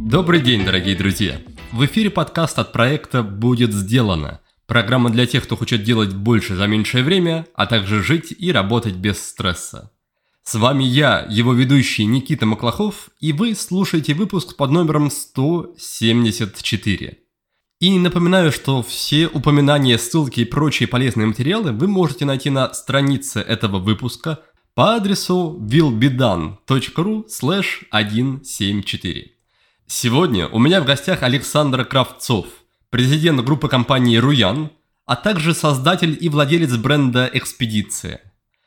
Добрый день, дорогие друзья! В эфире подкаст от проекта «Будет сделано». Программа для тех, кто хочет делать больше за меньшее время, а также жить и работать без стресса. С вами я, его ведущий Никита Маклахов, и вы слушаете выпуск под номером 174. И напоминаю, что все упоминания, ссылки и прочие полезные материалы вы можете найти на странице этого выпуска по адресу willbedan.ru 174. Сегодня у меня в гостях Александр Кравцов, президент группы компании «Руян», а также создатель и владелец бренда «Экспедиция».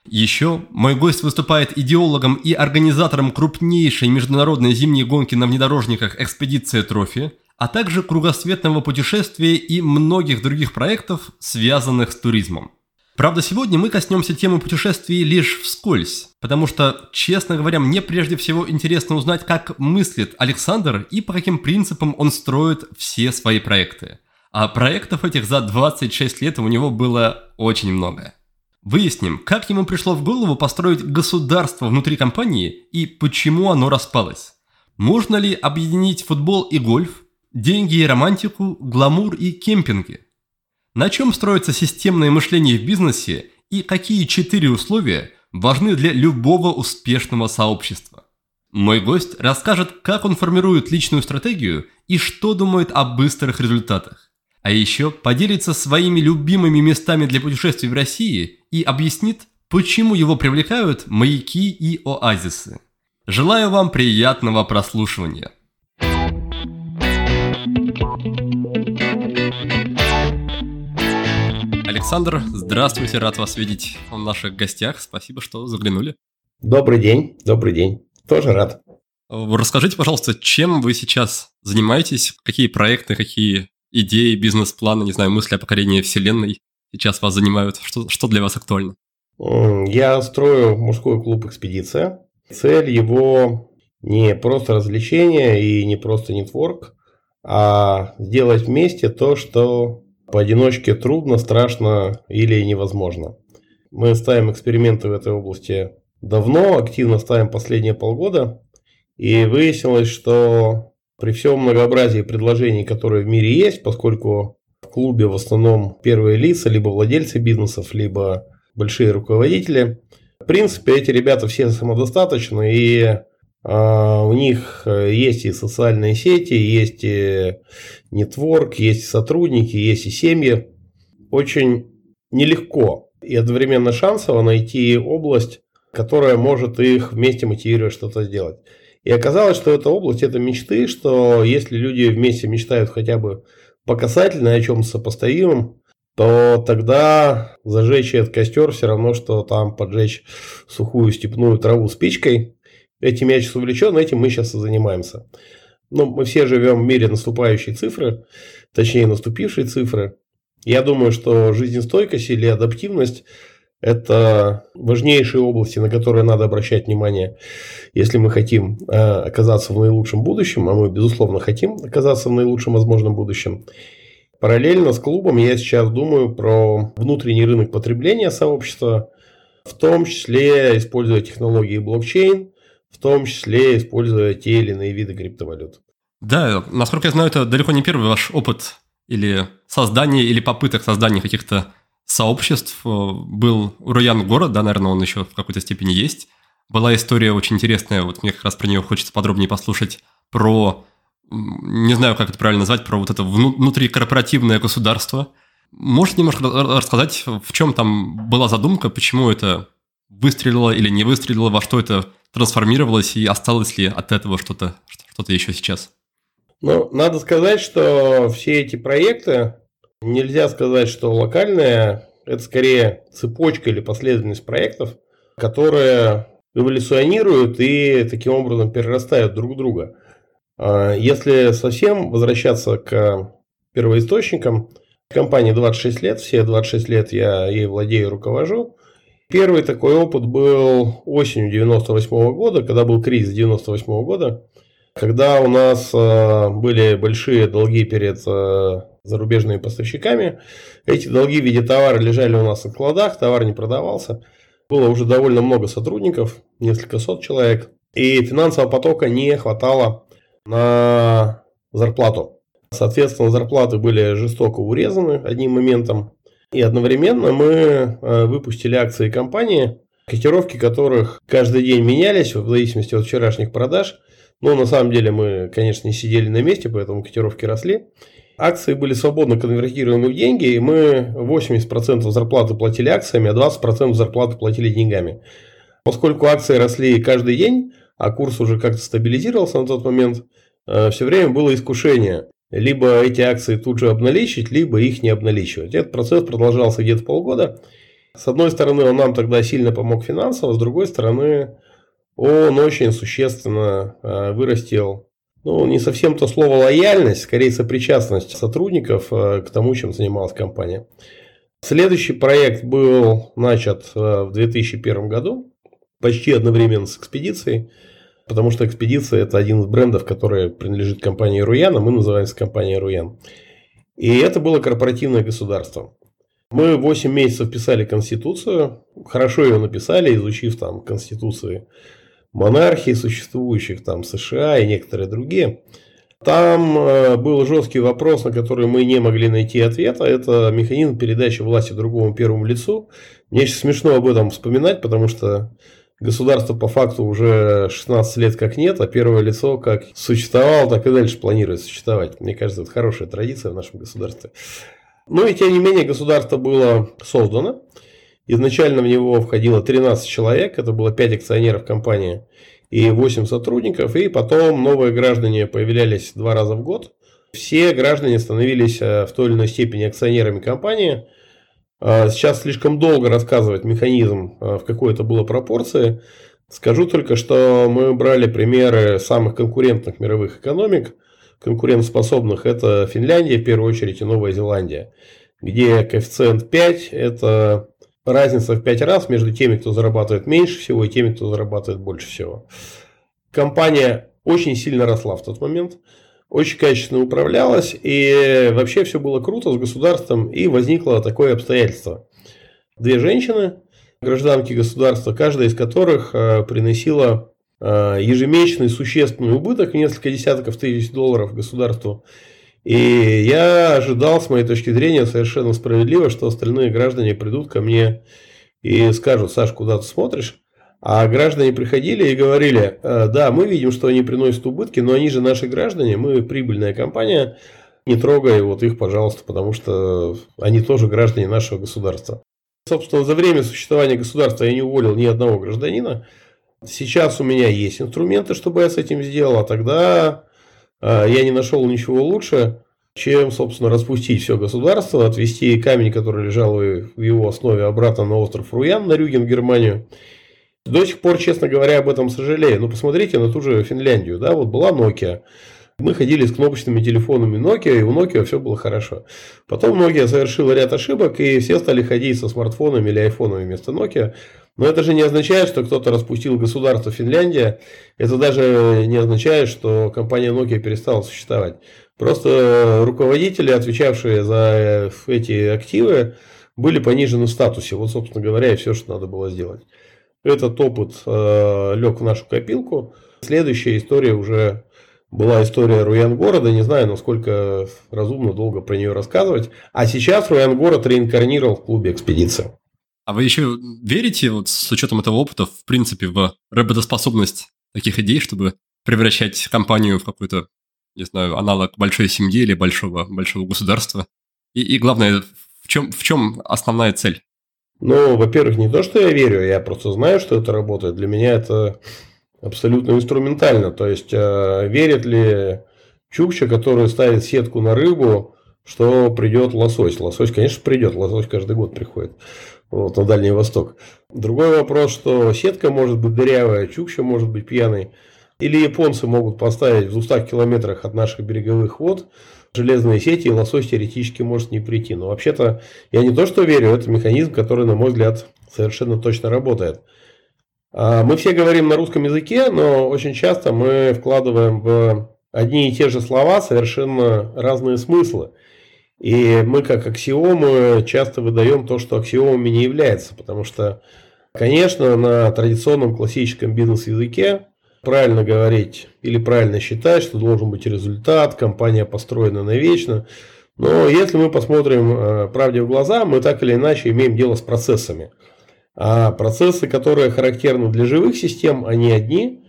Еще мой гость выступает идеологом и организатором крупнейшей международной зимней гонки на внедорожниках «Экспедиция Трофи», а также кругосветного путешествия и многих других проектов, связанных с туризмом. Правда, сегодня мы коснемся темы путешествий лишь вскользь, потому что, честно говоря, мне прежде всего интересно узнать, как мыслит Александр и по каким принципам он строит все свои проекты. А проектов этих за 26 лет у него было очень много. Выясним, как ему пришло в голову построить государство внутри компании и почему оно распалось. Можно ли объединить футбол и гольф, деньги и романтику, гламур и кемпинги? На чем строится системное мышление в бизнесе и какие четыре условия важны для любого успешного сообщества? Мой гость расскажет, как он формирует личную стратегию и что думает о быстрых результатах. А еще поделится своими любимыми местами для путешествий в России и объяснит, почему его привлекают маяки и оазисы. Желаю вам приятного прослушивания. Александр, здравствуйте, рад вас видеть в наших гостях. Спасибо, что заглянули. Добрый день, добрый день. Тоже рад. Расскажите, пожалуйста, чем вы сейчас занимаетесь, какие проекты, какие идеи, бизнес-планы, не знаю, мысли о покорении Вселенной сейчас вас занимают? Что, что для вас актуально? Я строю мужской клуб «Экспедиция». Цель его не просто развлечение и не просто нетворк, а сделать вместе то, что поодиночке трудно, страшно или невозможно. Мы ставим эксперименты в этой области давно, активно ставим последние полгода, и выяснилось, что при всем многообразии предложений, которые в мире есть, поскольку в клубе в основном первые лица, либо владельцы бизнесов, либо большие руководители, в принципе, эти ребята все самодостаточны, и у них э, есть и социальные сети, есть и нетворк, есть сотрудники, есть и семьи. Очень нелегко и одновременно шансово найти область, которая может их вместе мотивировать что-то сделать. И оказалось, что эта область – это мечты, что если люди вместе мечтают хотя бы по касательной о чем сопоставимом, то тогда зажечь этот костер все равно, что там поджечь сухую степную траву спичкой – Этим я сейчас увлечен, этим мы сейчас и занимаемся. Ну, мы все живем в мире наступающей цифры, точнее наступившей цифры. Я думаю, что жизнестойкость или адаптивность – это важнейшие области, на которые надо обращать внимание, если мы хотим э, оказаться в наилучшем будущем, а мы, безусловно, хотим оказаться в наилучшем возможном будущем. Параллельно с клубом я сейчас думаю про внутренний рынок потребления сообщества, в том числе используя технологии блокчейн, в том числе используя те или иные виды криптовалют. Да, насколько я знаю, это далеко не первый ваш опыт или создания, или попыток создания каких-то сообществ. Был Роян город, да, наверное, он еще в какой-то степени есть. Была история очень интересная, вот мне как раз про нее хочется подробнее послушать, про, не знаю, как это правильно назвать, про вот это внутрикорпоративное государство. Можете немножко рассказать, в чем там была задумка, почему это выстрелило или не выстрелило, во что это трансформировалось и осталось ли от этого что-то что еще сейчас? Ну, надо сказать, что все эти проекты, нельзя сказать, что локальные, это скорее цепочка или последовательность проектов, которые эволюционируют и таким образом перерастают друг друга. А если совсем возвращаться к первоисточникам, компании 26 лет, все 26 лет я ей владею руковожу. Первый такой опыт был осенью 98 -го года, когда был кризис 98 -го года, когда у нас э, были большие долги перед э, зарубежными поставщиками. Эти долги в виде товара лежали у нас на складах, товар не продавался. было уже довольно много сотрудников, несколько сот человек, и финансового потока не хватало на зарплату. Соответственно, зарплаты были жестоко урезаны одним моментом. И одновременно мы э, выпустили акции компании, котировки которых каждый день менялись в зависимости от вчерашних продаж. Но на самом деле мы, конечно, не сидели на месте, поэтому котировки росли. Акции были свободно конвертируемы в деньги, и мы 80% зарплаты платили акциями, а 20% зарплаты платили деньгами. Поскольку акции росли каждый день, а курс уже как-то стабилизировался на тот момент, э, все время было искушение либо эти акции тут же обналичить, либо их не обналичивать. Этот процесс продолжался где-то полгода. С одной стороны, он нам тогда сильно помог финансово, с другой стороны, он очень существенно э, вырастил ну, не совсем то слово лояльность, скорее сопричастность сотрудников э, к тому, чем занималась компания. Следующий проект был начат э, в 2001 году, почти одновременно с экспедицией, потому что экспедиция – это один из брендов, который принадлежит компании Руян, а мы называемся компанией Руян. И это было корпоративное государство. Мы 8 месяцев писали Конституцию, хорошо ее написали, изучив там Конституции монархии существующих, там США и некоторые другие. Там э, был жесткий вопрос, на который мы не могли найти ответа. Это механизм передачи власти другому первому лицу. Мне сейчас смешно об этом вспоминать, потому что государство по факту уже 16 лет как нет, а первое лицо как существовало, так и дальше планирует существовать. Мне кажется, это хорошая традиция в нашем государстве. Но и тем не менее государство было создано. Изначально в него входило 13 человек, это было 5 акционеров компании и 8 сотрудников, и потом новые граждане появлялись два раза в год. Все граждане становились э, в той или иной степени акционерами компании. А, сейчас слишком долго рассказывать механизм, э, в какой это было пропорции. Скажу только, что мы брали примеры самых конкурентных мировых экономик, конкурентоспособных. Это Финляндия, в первую очередь, и Новая Зеландия, где коэффициент 5 – это разница в 5 раз между теми, кто зарабатывает меньше всего, и теми, кто зарабатывает больше всего. Компания очень сильно росла в тот момент, очень качественно управлялась, и вообще все было круто с государством, и возникло такое обстоятельство. Две женщины, гражданки государства, каждая из которых э, приносила э, ежемесячный существенный убыток несколько десятков тысяч долларов государству и я ожидал, с моей точки зрения, совершенно справедливо, что остальные граждане придут ко мне и скажут, Саш, куда ты смотришь? А граждане приходили и говорили, «Э, да, мы видим, что они приносят убытки, но они же наши граждане, мы прибыльная компания, не трогай вот их, пожалуйста, потому что они тоже граждане нашего государства. Собственно, за время существования государства я не уволил ни одного гражданина. Сейчас у меня есть инструменты, чтобы я с этим сделал, а тогда а, я не нашел ничего лучше, чем, собственно, распустить все государство, отвести камень, который лежал в его основе, обратно на остров Руян, на Рюген, в Германию. До сих пор, честно говоря, об этом сожалею. Но посмотрите на ту же Финляндию. Да, вот была Nokia. Мы ходили с кнопочными телефонами Nokia, и у Nokia все было хорошо. Потом Nokia совершила ряд ошибок, и все стали ходить со смартфонами или айфонами вместо Nokia. Но это же не означает, что кто-то распустил государство Финляндия. Это даже не означает, что компания Nokia перестала существовать. Просто руководители, отвечавшие за эти активы, были понижены в статусе. Вот, собственно говоря, и все, что надо было сделать. Этот опыт э, лег в нашу копилку. Следующая история уже была история Руян города. Не знаю, насколько разумно долго про нее рассказывать. А сейчас Руян город реинкарнировал в клубе экспедиция. А вы еще верите, вот с учетом этого опыта, в принципе, в работоспособность таких идей, чтобы превращать компанию в какой-то, не знаю, аналог большой семьи или большого, большого государства? И, и главное, в чем, в чем основная цель? Ну, во-первых, не то, что я верю, я просто знаю, что это работает. Для меня это абсолютно инструментально. То есть, э, верит ли Чукча, который ставит сетку на рыбу, что придет лосось? Лосось, конечно, придет. Лосось каждый год приходит вот, на Дальний Восток. Другой вопрос, что сетка может быть дырявая, Чукча может быть пьяный. Или японцы могут поставить в 200 километрах от наших береговых вод железные сети, и лосось теоретически может не прийти. Но вообще-то я не то что верю, это механизм, который, на мой взгляд, совершенно точно работает. А, мы все говорим на русском языке, но очень часто мы вкладываем в одни и те же слова совершенно разные смыслы. И мы как аксиомы часто выдаем то, что аксиомами не является, потому что Конечно, на традиционном классическом бизнес-языке правильно говорить или правильно считать, что должен быть результат, компания построена навечно. Но если мы посмотрим э, правде в глаза, мы так или иначе имеем дело с процессами. А процессы, которые характерны для живых систем, они одни.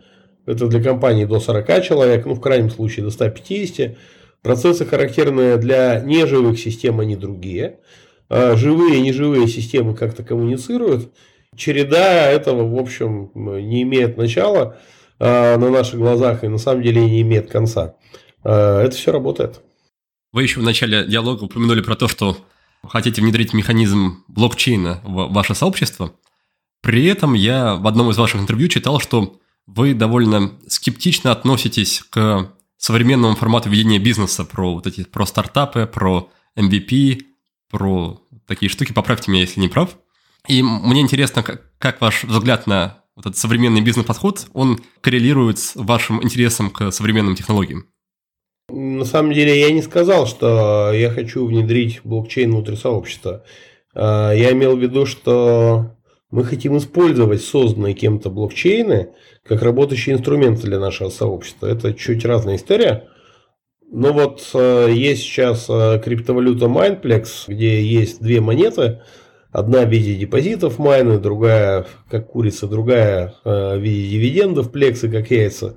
Это для компании до 40 человек, ну в крайнем случае до 150. Процессы, характерные для неживых систем, они другие. А живые и неживые системы как-то коммуницируют. Череда этого, в общем, не имеет начала на наших глазах и на самом деле не имеет конца. А, это все работает. Вы еще в начале диалога упомянули про то, что хотите внедрить механизм блокчейна в ваше сообщество. При этом я в одном из ваших интервью читал, что вы довольно скептично относитесь к современному формату ведения бизнеса, про вот эти, про стартапы, про MVP, про такие штуки. Поправьте меня, если не прав. И мне интересно, как, как ваш взгляд на вот этот современный бизнес-подход, он коррелирует с вашим интересом к современным технологиям? На самом деле я не сказал, что я хочу внедрить блокчейн внутрь сообщества. А, я имел в виду, что мы хотим использовать созданные кем-то блокчейны как работающие инструменты для нашего сообщества. Это чуть разная история. Но вот а, есть сейчас а, криптовалюта Mindplex, где есть две монеты. Одна в виде депозитов майны, другая как курица, другая в виде дивидендов плексы, как яйца.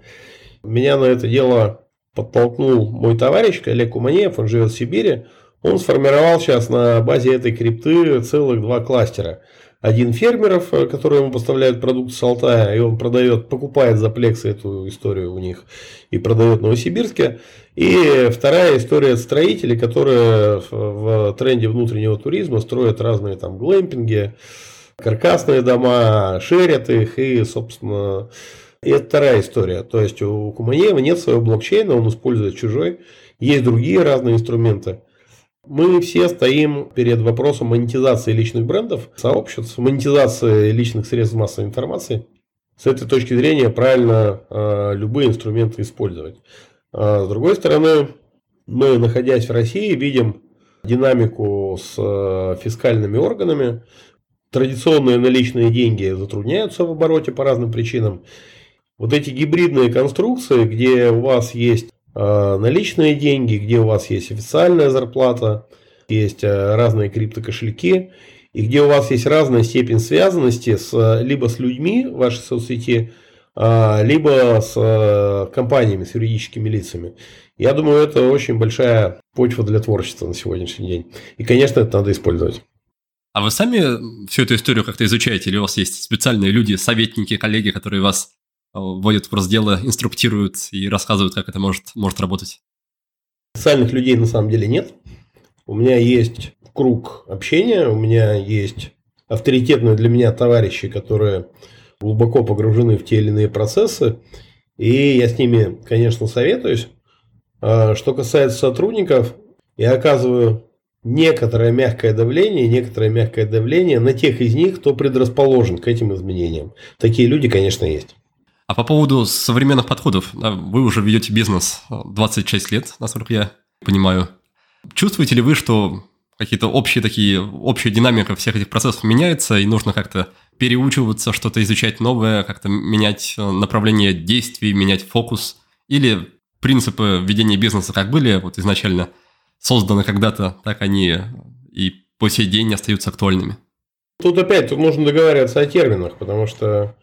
Меня на это дело подтолкнул мой товарищ Олег Куманеев, он живет в Сибири. Он сформировал сейчас на базе этой крипты целых два кластера. Один фермеров, э, которые ему поставляют продукты с Алтая, и он продает, покупает за плексы эту историю у них и продает в Новосибирске. И вторая история строителей, которые в тренде внутреннего туризма строят разные там глэмпинги, каркасные дома, шерят их и, собственно, и это вторая история. То есть у Куманеева нет своего блокчейна, он использует чужой. Есть другие разные инструменты. Мы все стоим перед вопросом монетизации личных брендов, сообществ, монетизации личных средств массовой информации. С этой точки зрения правильно э, любые инструменты использовать. А с другой стороны, мы, находясь в России, видим динамику с э, фискальными органами. Традиционные наличные деньги затрудняются в обороте по разным причинам. Вот эти гибридные конструкции, где у вас есть наличные деньги, где у вас есть официальная зарплата, есть э, разные криптокошельки, и где у вас есть разная степень связанности с, либо с людьми в вашей соцсети, э, либо с компаниями, с юридическими лицами. Я думаю, это очень большая почва для творчества на сегодняшний день. И, конечно, это надо использовать. А вы сами всю эту историю как-то изучаете, или у вас есть специальные люди, советники, коллеги, которые вас вводят в дела, инструктируют и рассказывают, как это может, может работать? Специальных людей на самом деле нет. У меня есть круг общения, у меня есть авторитетные для меня товарищи, которые глубоко погружены в те или иные процессы, и я с ними, конечно, советуюсь. А что касается сотрудников, я оказываю некоторое мягкое давление, некоторое мягкое давление на тех из них, кто предрасположен к этим изменениям. Такие люди, конечно, есть. А по поводу современных подходов, вы уже ведете бизнес 26 лет, насколько я понимаю. Чувствуете ли вы, что какие-то общие такие, общая динамика всех этих процессов меняется, и нужно как-то переучиваться, что-то изучать новое, как-то менять э, направление действий, менять фокус? Или принципы ведения бизнеса как были вот изначально созданы когда-то, так они и по сей день остаются актуальными? Тут опять тут нужно договариваться о терминах, потому что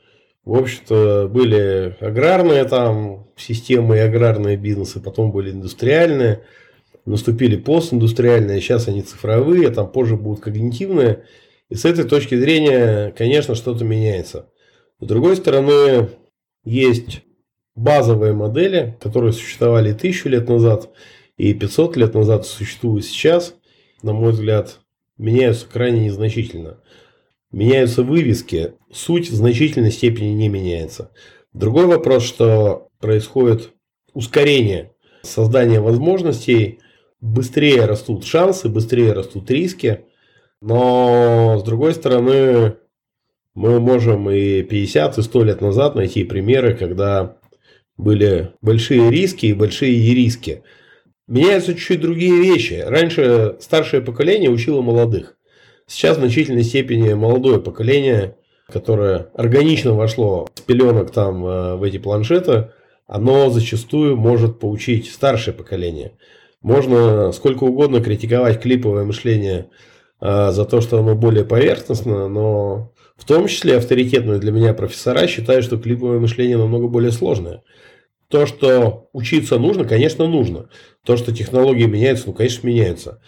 в общем-то, были аграрные там системы и аграрные бизнесы, потом были индустриальные, наступили постиндустриальные, сейчас они цифровые, там позже будут когнитивные. И с этой точки зрения, конечно, что-то меняется. С другой стороны, есть базовые модели, которые существовали тысячу лет назад и 500 лет назад существуют сейчас, на мой взгляд, меняются крайне незначительно. Меняются вывески, суть в значительной степени не меняется. Другой вопрос, что происходит ускорение создания возможностей, быстрее растут шансы, быстрее растут риски, но с другой стороны мы можем и 50, и 100 лет назад найти примеры, когда были большие риски и большие риски. Меняются чуть-чуть другие вещи. Раньше старшее поколение учило молодых. Сейчас в значительной степени молодое поколение которое органично вошло с пеленок там э, в эти планшеты, оно зачастую может поучить старшее поколение. Можно сколько угодно критиковать клиповое мышление э, за то, что оно более поверхностно, но в том числе авторитетные для меня профессора считают, что клиповое мышление намного более сложное. То, что учиться нужно, конечно, нужно. То, что технологии меняются, ну, конечно, меняются.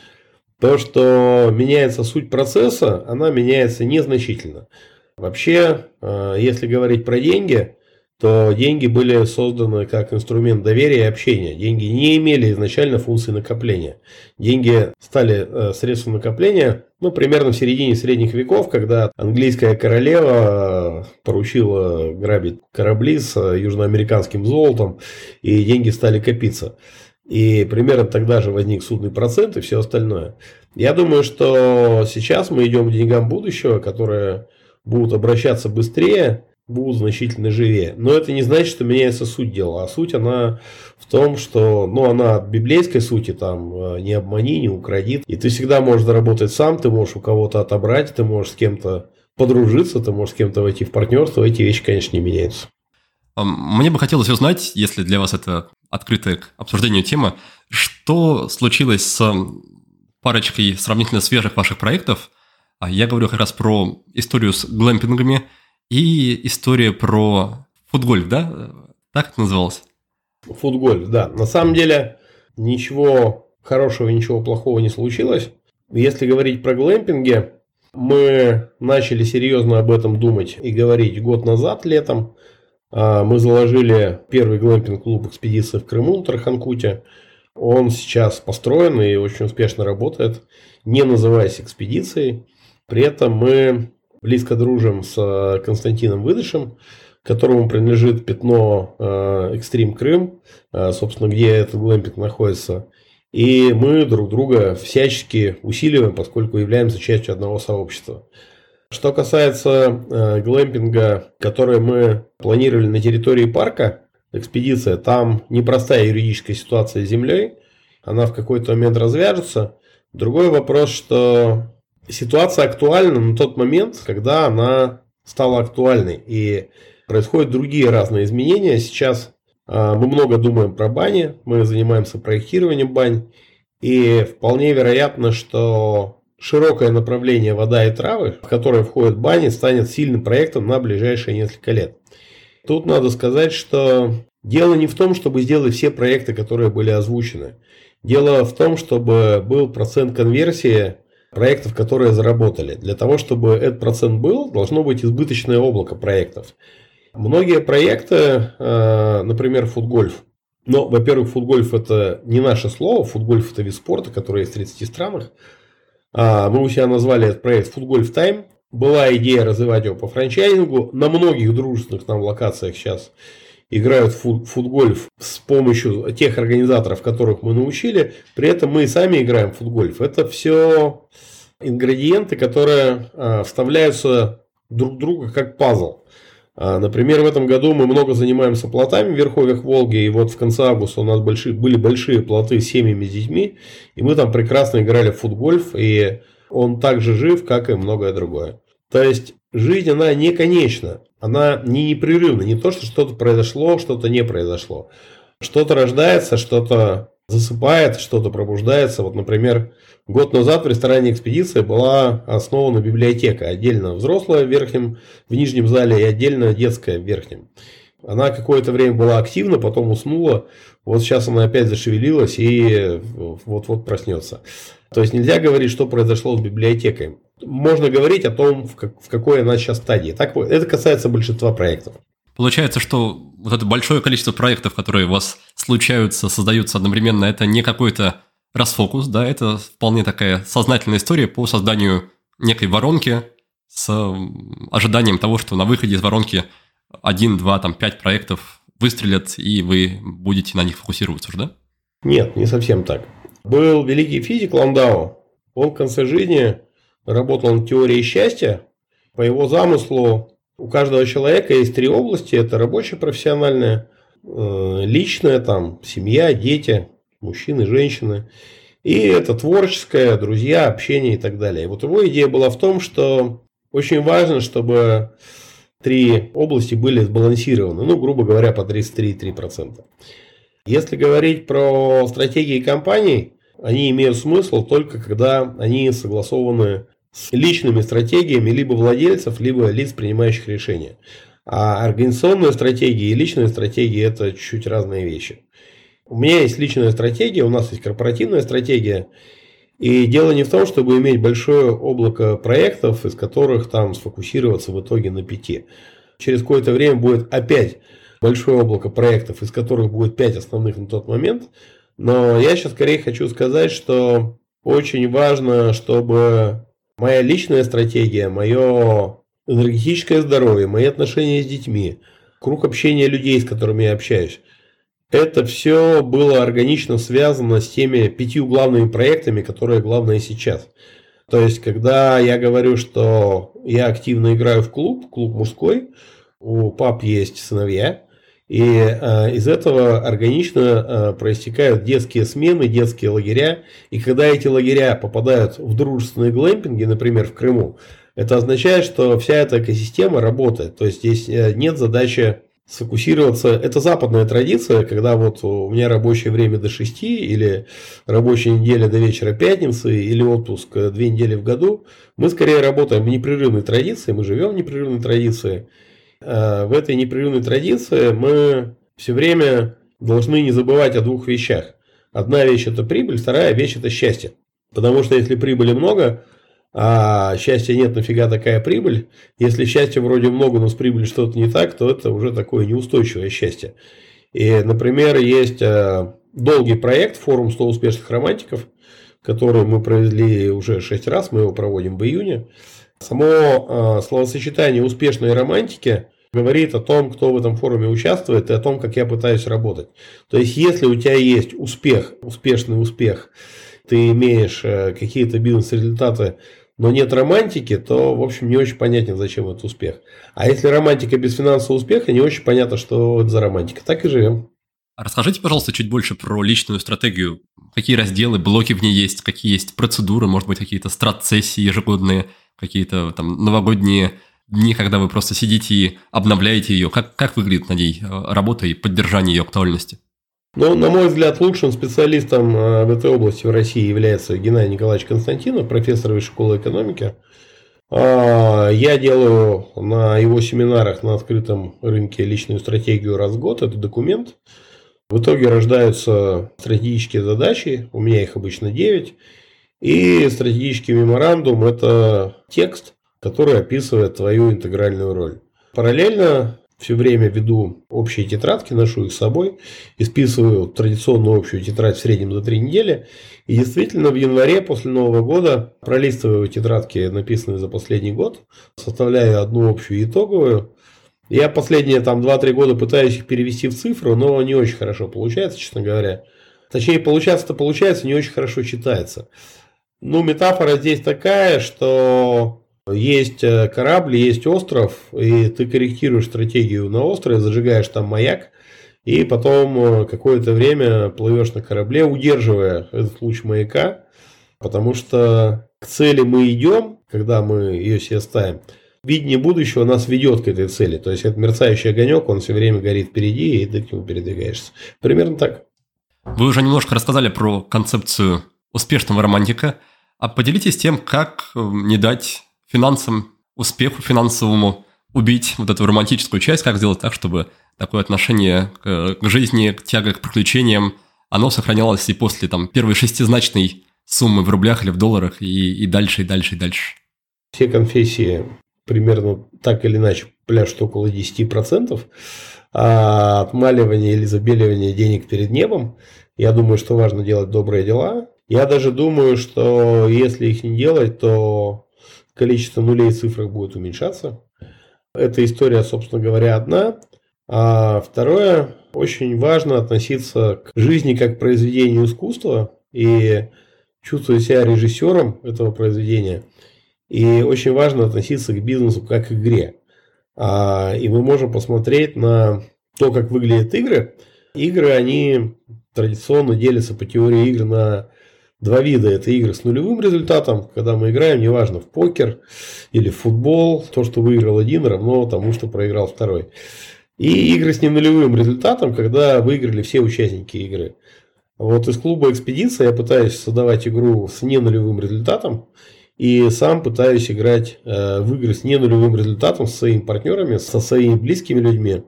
То, что меняется суть процесса, она меняется незначительно. Вообще, э, если говорить про деньги, то деньги были созданы как инструмент доверия и общения. Деньги не имели изначально функции накопления. Деньги стали э, средством накопления, ну, примерно в середине средних веков, когда английская королева э, поручила грабить корабли с южноамериканским золотом, и деньги стали копиться. И примерно тогда же возник судный процент и все остальное. Я думаю, что сейчас мы идем к деньгам будущего, которые будут обращаться быстрее, будут значительно живее. Но это не значит, что меняется суть дела. А суть она в том, что ну, она от библейской сути, там, э, не обмани, не укради. И ты всегда можешь заработать сам, ты можешь у кого-то отобрать, ты можешь с кем-то подружиться, ты можешь с кем-то войти в партнерство. Эти вещи, конечно, не меняются. Мне бы хотелось узнать, если для вас это открытая к обсуждению тема, что случилось с парочкой сравнительно свежих ваших проектов. А я говорю как раз про историю с глэмпингами и история про футгольф, да? Так это называлось? Футгольф, да. На самом деле ничего хорошего, ничего плохого не случилось. Если говорить про глэмпинги, мы начали серьезно об этом думать и говорить год назад, летом. А, мы заложили первый глэмпинг-клуб экспедиции в Крыму, на Тарханкуте. Он сейчас построен и очень успешно работает, не называясь экспедицией. При этом мы близко дружим с Константином Выдышем, которому принадлежит пятно Экстрим Крым, а, собственно, где этот глэмпинг находится. И мы друг друга всячески усиливаем, поскольку являемся частью одного сообщества. Что касается э, глэмпинга, который мы планировали на территории парка, экспедиция, там непростая юридическая ситуация с землей, она в какой-то момент развяжется. Другой вопрос, что ситуация актуальна на тот момент, когда она стала актуальной. И происходят другие разные изменения. Сейчас э, мы много думаем про бани, мы занимаемся проектированием бань. И вполне вероятно, что широкое направление вода и травы, в которое входят бани, станет сильным проектом на ближайшие несколько лет. Тут надо сказать, что дело не в том, чтобы сделать все проекты, которые были озвучены. Дело в том, чтобы был процент конверсии проектов, которые заработали. Для того, чтобы этот процент был, должно быть избыточное облако проектов. Многие проекты, э, например, футгольф. Но, во-первых, футгольф это не наше слово, футгольф это вид спорта, который есть в 30 странах. А, мы у себя назвали этот проект Footgolf Time. Была идея развивать его по франчайзингу. На многих дружественных нам локациях сейчас играют в футгольф с помощью тех организаторов, которых мы научили. При этом мы и сами играем в футгольф. Это все ингредиенты, которые а, вставляются друг в друга как пазл. А, например, в этом году мы много занимаемся плотами в верховьях Волги, и вот в конце августа у нас большие, были большие плоты с семьями, с детьми, и мы там прекрасно играли в футгольф, и он так же жив, как и многое другое. То есть жизнь, она не конечна, она не непрерывна, не то, что что-то произошло, что-то не произошло. Что-то рождается, что-то засыпает, что-то пробуждается. Вот, например, год назад в ресторане «Экспедиция» была основана библиотека. Отдельно взрослая в верхнем, в нижнем зале и отдельно детская в верхнем. Она какое-то время была активна, потом уснула. Вот сейчас она опять зашевелилась и вот-вот проснется. То есть нельзя говорить, что произошло с библиотекой. Можно говорить о том, в, как, в какой она сейчас стадии. Так, это касается большинства проектов. Получается, что вот это большое количество проектов, которые у вас случаются, создаются одновременно, это не какой-то расфокус, да, это вполне такая сознательная история по созданию некой воронки с ожиданием того, что на выходе из воронки один, два, там, пять проектов выстрелят, и вы будете на них фокусироваться да? Нет, не совсем так. Был великий физик Ландау. Он в конце жизни работал над теорией счастья. По его замыслу у каждого человека есть три области. Это рабочая, профессиональная, э, личная, там, семья, дети, мужчины, женщины. И это творческое, друзья, общение и так далее. Вот его идея была в том, что очень важно, чтобы три области были сбалансированы, ну, грубо говоря, по 33,3%. Если говорить про стратегии компаний, они имеют смысл только когда они согласованы с личными стратегиями либо владельцев, либо лиц, принимающих решения. А организационные стратегии и личные стратегии – это чуть разные вещи. У меня есть личная стратегия, у нас есть корпоративная стратегия. И дело не в том, чтобы иметь большое облако проектов, из которых там сфокусироваться в итоге на пяти. Через какое-то время будет опять большое облако проектов, из которых будет пять основных на тот момент. Но я сейчас скорее хочу сказать, что очень важно, чтобы моя личная стратегия, мое энергетическое здоровье, мои отношения с детьми, круг общения людей, с которыми я общаюсь, это все было органично связано с теми пятью главными проектами, которые главное сейчас. То есть, когда я говорю, что я активно играю в клуб, клуб мужской, у пап есть сыновья, и э, из этого органично э, проистекают детские смены, детские лагеря. И когда эти лагеря попадают в дружественные глэмпинги, например, в Крыму, это означает, что вся эта экосистема работает. То есть здесь э, нет задачи сфокусироваться. Это западная традиция, когда вот у меня рабочее время до 6 или рабочая неделя до вечера пятницы или отпуск две недели в году. Мы скорее работаем в непрерывной традиции, мы живем в непрерывной традиции. А в этой непрерывной традиции мы все время должны не забывать о двух вещах. Одна вещь это прибыль, вторая вещь это счастье. Потому что если прибыли много, а счастья нет, нафига такая прибыль? Если счастья вроде много, но с прибылью что-то не так, то это уже такое неустойчивое счастье. И, например, есть э, долгий проект «Форум 100 успешных романтиков», который мы провели уже 6 раз, мы его проводим в июне. Само э, словосочетание «успешные романтики» говорит о том, кто в этом форуме участвует и о том, как я пытаюсь работать. То есть, если у тебя есть успех, успешный успех, ты имеешь э, какие-то бизнес-результаты, но нет романтики, то, в общем, не очень понятен, зачем этот успех. А если романтика без финансового успеха, не очень понятно, что это за романтика. Так и живем. Расскажите, пожалуйста, чуть больше про личную стратегию. Какие разделы, блоки в ней есть, какие есть процедуры, может быть, какие-то страт-сессии ежегодные, какие-то там новогодние дни, когда вы просто сидите и обновляете ее. Как, как выглядит на ней э, работа и поддержание ее актуальности? Ну, на мой взгляд, лучшим специалистом э, в этой области в России является Геннадий Николаевич Константинов, профессор Высшей школы экономики. А, я делаю на его семинарах на открытом рынке личную стратегию раз в год. Это документ. В итоге рождаются стратегические задачи. У меня их обычно 9. И стратегический меморандум – это текст, который описывает твою интегральную роль. Параллельно все время веду общие тетрадки, ношу их с собой, исписываю традиционную общую тетрадь в среднем за три недели. И действительно в январе после Нового года пролистываю тетрадки, написанные за последний год, составляю одну общую итоговую. Я последние там 2-3 года пытаюсь их перевести в цифру, но не очень хорошо получается, честно говоря. Точнее, получаться-то получается, не очень хорошо читается. Ну, метафора здесь такая, что есть э, корабль, есть остров, и ты корректируешь стратегию на острове, зажигаешь там маяк, и потом э, какое-то время плывешь на корабле, удерживая этот луч маяка, потому что к цели мы идем, когда мы ее себе ставим. Видение будущего нас ведет к этой цели. То есть, это мерцающий огонек, он все время горит впереди, и ты к нему передвигаешься. Примерно так. Вы уже немножко рассказали про концепцию успешного романтика. А поделитесь тем, как э, не дать финансам, успеху финансовому убить вот эту романтическую часть, как сделать так, чтобы такое отношение к, к жизни, к тяга к приключениям, оно сохранялось и после там первой шестизначной суммы в рублях или в долларах, и, и дальше, и дальше, и дальше. Все конфессии примерно так или иначе пляшут около 10%, а отмаливание или забеливание денег перед небом, я думаю, что важно делать добрые дела. Я даже думаю, что если их не делать, то количество нулей в цифрах будет уменьшаться. Эта история, собственно говоря, одна. А второе, очень важно относиться к жизни как к произведению искусства и чувствовать себя режиссером этого произведения. И очень важно относиться к бизнесу как к игре. А, и мы можем посмотреть на то, как выглядят игры. Игры, они традиционно делятся по теории игр на два вида. Это игры с нулевым результатом, когда мы играем, неважно, в покер или в футбол, то, что выиграл один, равно тому, что проиграл второй. И игры с ненулевым результатом, когда выиграли все участники игры. Вот из клуба «Экспедиция» я пытаюсь создавать игру с ненулевым результатом. И сам пытаюсь играть э, в игры с ненулевым результатом со своими партнерами, со своими близкими людьми.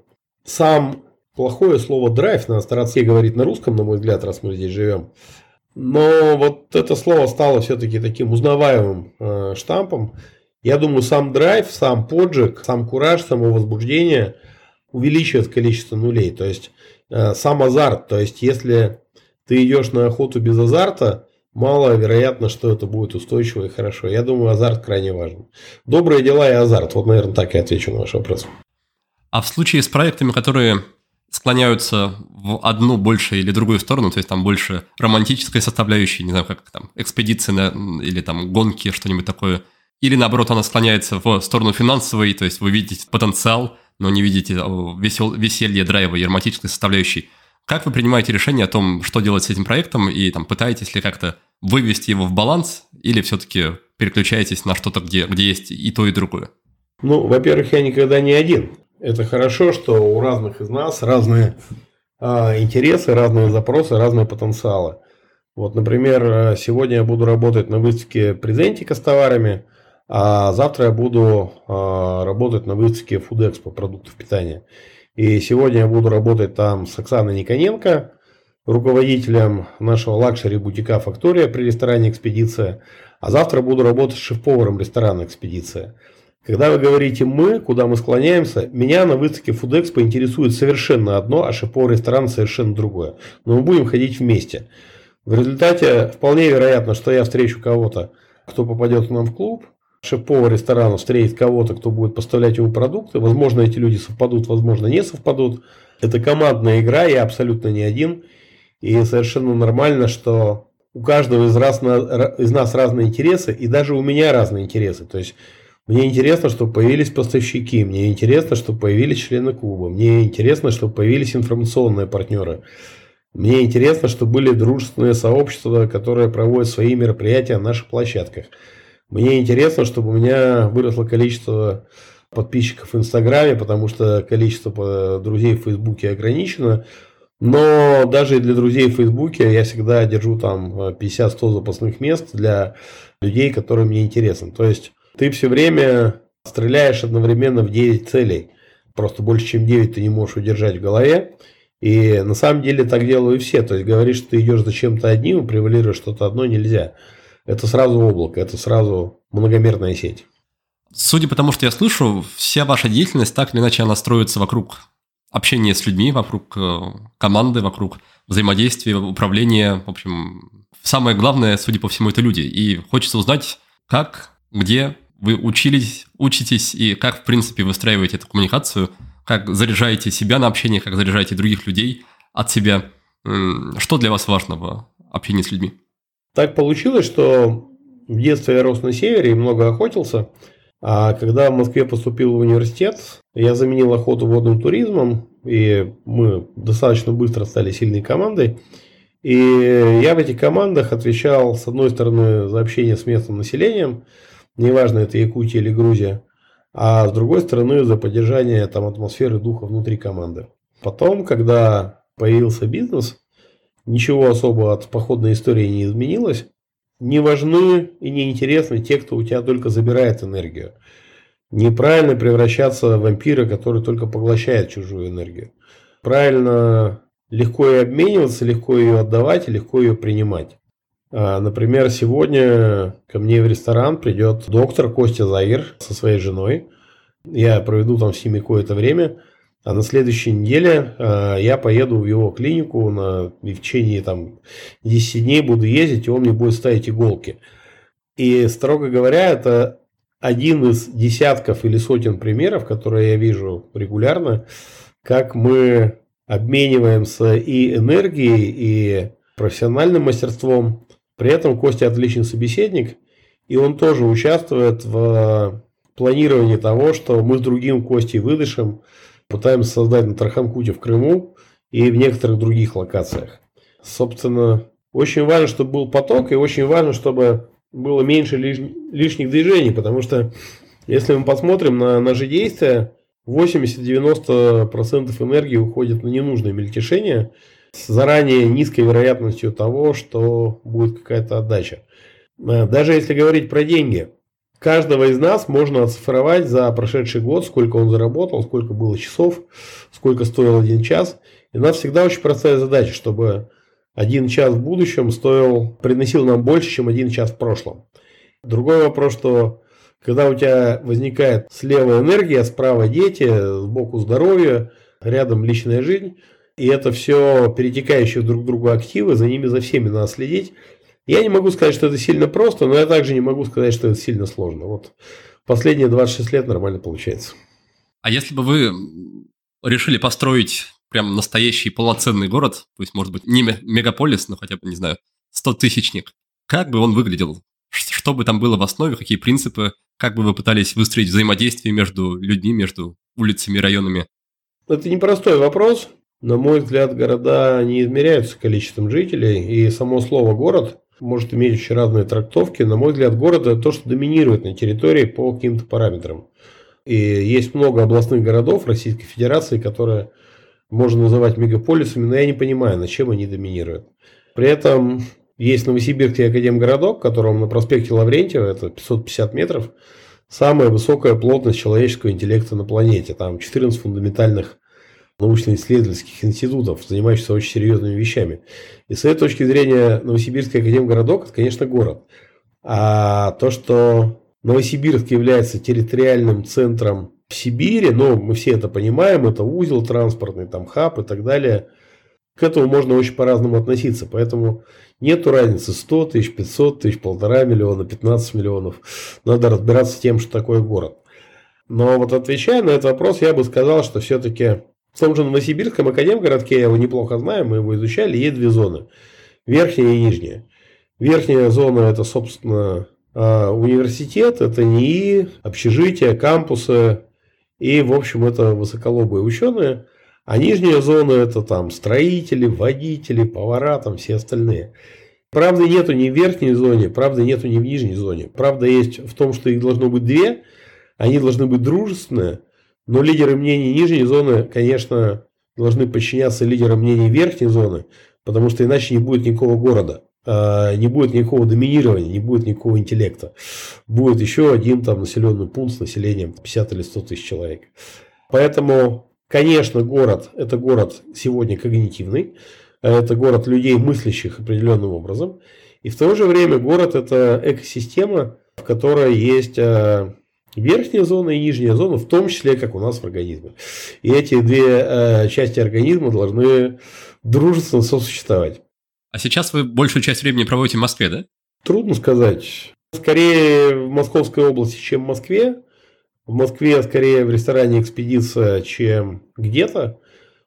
Сам плохое слово драйв надо стараться говорить на русском, на мой взгляд, раз мы здесь живем. Но вот это слово стало все-таки таким узнаваемым э, штампом. Я думаю, сам драйв, сам поджиг, сам кураж, само возбуждение увеличивает количество нулей. То есть э, сам азарт. То есть если ты идешь на охоту без азарта, мало вероятно, что это будет устойчиво и хорошо. Я думаю, азарт крайне важен. Добрые дела и азарт. Вот, наверное, так и отвечу на ваш вопрос. А в случае с проектами, которые склоняются в одну больше или другую сторону, то есть там больше романтической составляющей, не знаю, как там, экспедиции на, или там гонки, что-нибудь такое, или наоборот она склоняется в сторону финансовой, то есть вы видите потенциал, но не видите весел, веселье, драйва и романтической составляющей. Как вы принимаете решение о том, что делать с этим проектом, и там пытаетесь ли как-то вывести его в баланс, или все-таки переключаетесь на что-то, где, где есть и то, и другое? Ну, во-первых, я никогда не один. Это хорошо, что у разных из нас разные а, интересы, разные запросы, разные потенциалы. Вот, например, сегодня я буду работать на выставке презентика с товарами, а завтра я буду а, работать на выставке Food Expo продуктов питания. И сегодня я буду работать там с Оксаной Никоненко, руководителем нашего luxury бутика «Фактория» при ресторане «Экспедиция». А завтра буду работать с шеф-поваром ресторана «Экспедиция». Когда вы говорите «мы», куда мы склоняемся, меня на выставке Food интересует совершенно одно, а шеф-повар ресторана совершенно другое. Но мы будем ходить вместе. В результате вполне вероятно, что я встречу кого-то, кто попадет к нам в клуб, шеф-повар ресторана встретит кого-то, кто будет поставлять ему продукты. Возможно, эти люди совпадут, возможно, не совпадут. Это командная игра, я абсолютно не один. И совершенно нормально, что у каждого из, раз, из нас разные интересы, и даже у меня разные интересы. То есть мне интересно, чтобы появились поставщики, мне интересно, чтобы появились члены клуба, мне интересно, чтобы появились информационные партнеры. Мне интересно, чтобы были дружественные сообщества, которые проводят свои мероприятия на наших площадках. Мне интересно, чтобы у меня выросло количество подписчиков в Инстаграме, потому что количество друзей в Фейсбуке ограничено. Но даже для друзей в Фейсбуке я всегда держу там 50-100 запасных мест для людей, которые мне интересны. То есть ты все время стреляешь одновременно в 9 целей. Просто больше, чем 9 ты не можешь удержать в голове. И на самом деле так делают все. То есть говоришь, что ты идешь за чем-то одним, превалируешь что-то одно нельзя. Это сразу облако, это сразу многомерная сеть. Судя по тому, что я слышу, вся ваша деятельность так или иначе она строится вокруг общения с людьми, вокруг э, команды, вокруг взаимодействия, управления. В общем, самое главное, судя по всему, это люди. И хочется узнать, как, где вы учились, учитесь и как, в принципе, выстраиваете эту коммуникацию, как заряжаете себя на общение, как заряжаете других людей от себя. Что для вас важно в общении с людьми? Так получилось, что в детстве я рос на севере и много охотился. А когда в Москве поступил в университет, я заменил охоту водным туризмом, и мы достаточно быстро стали сильной командой. И я в этих командах отвечал, с одной стороны, за общение с местным населением – неважно, это Якутия или Грузия, а с другой стороны за поддержание там, атмосферы духа внутри команды. Потом, когда появился бизнес, ничего особо от походной истории не изменилось. Не важны и не интересны те, кто у тебя только забирает энергию. Неправильно превращаться в вампира, который только поглощает чужую энергию. Правильно легко ее обмениваться, легко ее отдавать легко ее принимать. А, например, сегодня ко мне в ресторан придет доктор Костя Заир со своей женой. Я проведу там с ними какое-то время. А на следующей неделе э, я поеду в его клинику на, в течение там, 10 дней буду ездить, и он мне будет ставить иголки. И, строго говоря, это один из десятков или сотен примеров, которые я вижу регулярно, как мы обмениваемся и энергией, и профессиональным мастерством, при этом Костя отличный собеседник, и он тоже участвует в планировании того, что мы с другим Костей выдышим, пытаемся создать на Тарханкуте в Крыму и в некоторых других локациях. Собственно, очень важно, чтобы был поток, и очень важно, чтобы было меньше лиш... лишних движений, потому что если мы посмотрим на наши действия, 80-90% энергии уходит на ненужные мельтешения с заранее низкой вероятностью того, что будет какая-то отдача. Э, даже если говорить про деньги, каждого из нас можно оцифровать за прошедший год, сколько он заработал, сколько было часов, сколько стоил один час. И у нас всегда очень простая задача, чтобы один час в будущем стоил, приносил нам больше, чем один час в прошлом. Другой вопрос, что когда у тебя возникает слева энергия, справа дети, сбоку здоровье, рядом личная жизнь, и это все перетекающие друг к другу активы, за ними за всеми надо следить. Я не могу сказать, что это сильно просто, но я также не могу сказать, что это сильно сложно. Вот последние 26 лет нормально получается. А если бы вы решили построить прям настоящий полноценный город, пусть может быть не мегаполис, но хотя бы, не знаю, 100 тысячник, как бы он выглядел? Что бы там было в основе, какие принципы, как бы вы пытались выстроить взаимодействие между людьми, между улицами районами? Это непростой вопрос. На мой взгляд, города не измеряются количеством жителей, и само слово «город» может иметь очень разные трактовки. На мой взгляд, город – это то, что доминирует на территории по каким-то параметрам. И есть много областных городов Российской Федерации, которые можно называть мегаполисами, но я не понимаю, на чем они доминируют. При этом есть Новосибирский академгородок, котором на проспекте Лаврентьева, это 550 метров, самая высокая плотность человеческого интеллекта на планете. Там 14 фундаментальных научно-исследовательских институтов, занимающихся очень серьезными вещами. И с этой точки зрения Новосибирский академгородок – это, конечно, город. А то, что Новосибирск является территориальным центром в Сибири, но мы все это понимаем, это узел транспортный, там хаб и так далее. К этому можно очень по-разному относиться, поэтому нету разницы 100 тысяч, 500 тысяч, полтора миллиона, 15 миллионов. Надо разбираться с тем, что такое город. Но вот отвечая на этот вопрос, я бы сказал, что все-таки в том же Новосибирском академгородке, я его неплохо знаю, мы его изучали, есть две зоны. Верхняя и нижняя. Верхняя зона – это, собственно, а, университет, это НИИ, общежития, кампусы, и, в общем, это высоколобые ученые. А нижняя зона это там строители, водители, повара, там все остальные. Правды нету ни в верхней зоне, правды нету ни в нижней зоне. Правда есть в том, что их должно быть две, они должны быть дружественные, но лидеры мнений нижней зоны, конечно, должны подчиняться лидерам мнений верхней зоны, потому что иначе не будет никакого города. А, не будет никакого доминирования, не будет никакого интеллекта. Будет еще один там населенный пункт с населением 50 или 100 тысяч человек. Поэтому, конечно, город – это город сегодня когнитивный, это город людей, мыслящих определенным образом. И в то же время город – это экосистема, в которой есть а, верхняя зона и нижняя зона, в том числе, как у нас в организме. И эти две а, части организма должны дружественно сосуществовать. А сейчас вы большую часть времени проводите в Москве, да? Трудно сказать. Скорее в Московской области, чем в Москве. В Москве скорее в ресторане «Экспедиция», чем где-то.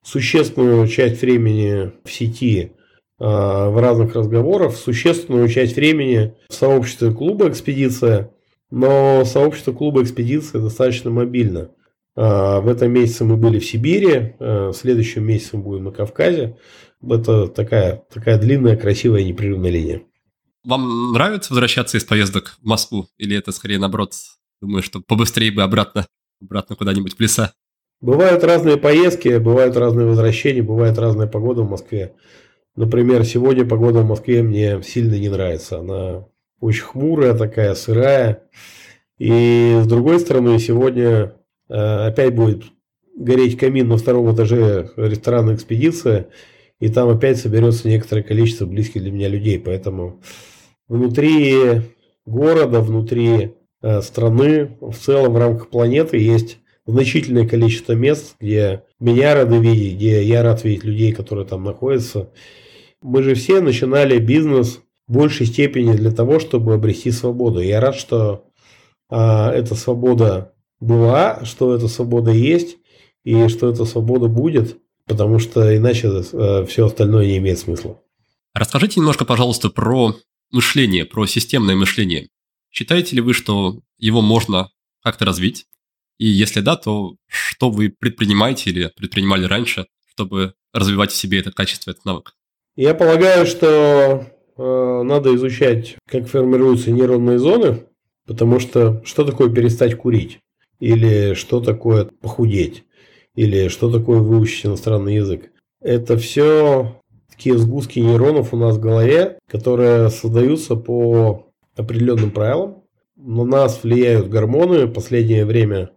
Существенную часть времени в сети а, в разных разговорах, существенную часть времени в сообществе клуба «Экспедиция», но сообщество клуба «Экспедиция» достаточно мобильно. А, в этом месяце мы были в Сибири, а, в следующем месяце мы будем на Кавказе. Это такая, такая длинная, красивая, непрерывная линия. Вам нравится возвращаться из поездок в Москву? Или это скорее наоборот? Думаю, что побыстрее бы обратно, обратно куда-нибудь в леса? Бывают разные поездки, бывают разные возвращения, бывает разная погода в Москве. Например, сегодня погода в Москве мне сильно не нравится. Она очень хмурая такая, сырая. И с другой стороны, сегодня э, опять будет гореть камин на втором этаже ресторана «Экспедиция», и там опять соберется некоторое количество близких для меня людей. Поэтому внутри города, внутри э, страны, в целом в рамках планеты есть значительное количество мест, где меня рады видеть, где я рад видеть людей, которые там находятся. Мы же все начинали бизнес большей степени для того, чтобы обрести свободу. Я рад, что а, эта свобода была, что эта свобода есть, и что эта свобода будет потому что иначе э, все остальное не имеет смысла. Расскажите немножко, пожалуйста, про мышление, про системное мышление. Считаете ли вы, что его можно как-то развить? И если да, то что вы предпринимаете или предпринимали раньше, чтобы развивать в себе это качество, этот навык? Я полагаю, что надо изучать, как формируются нейронные зоны, потому что что такое перестать курить? Или что такое похудеть? Или что такое выучить иностранный язык? Это все такие сгустки нейронов у нас в голове, которые создаются по определенным правилам. На нас влияют гормоны. Последнее время,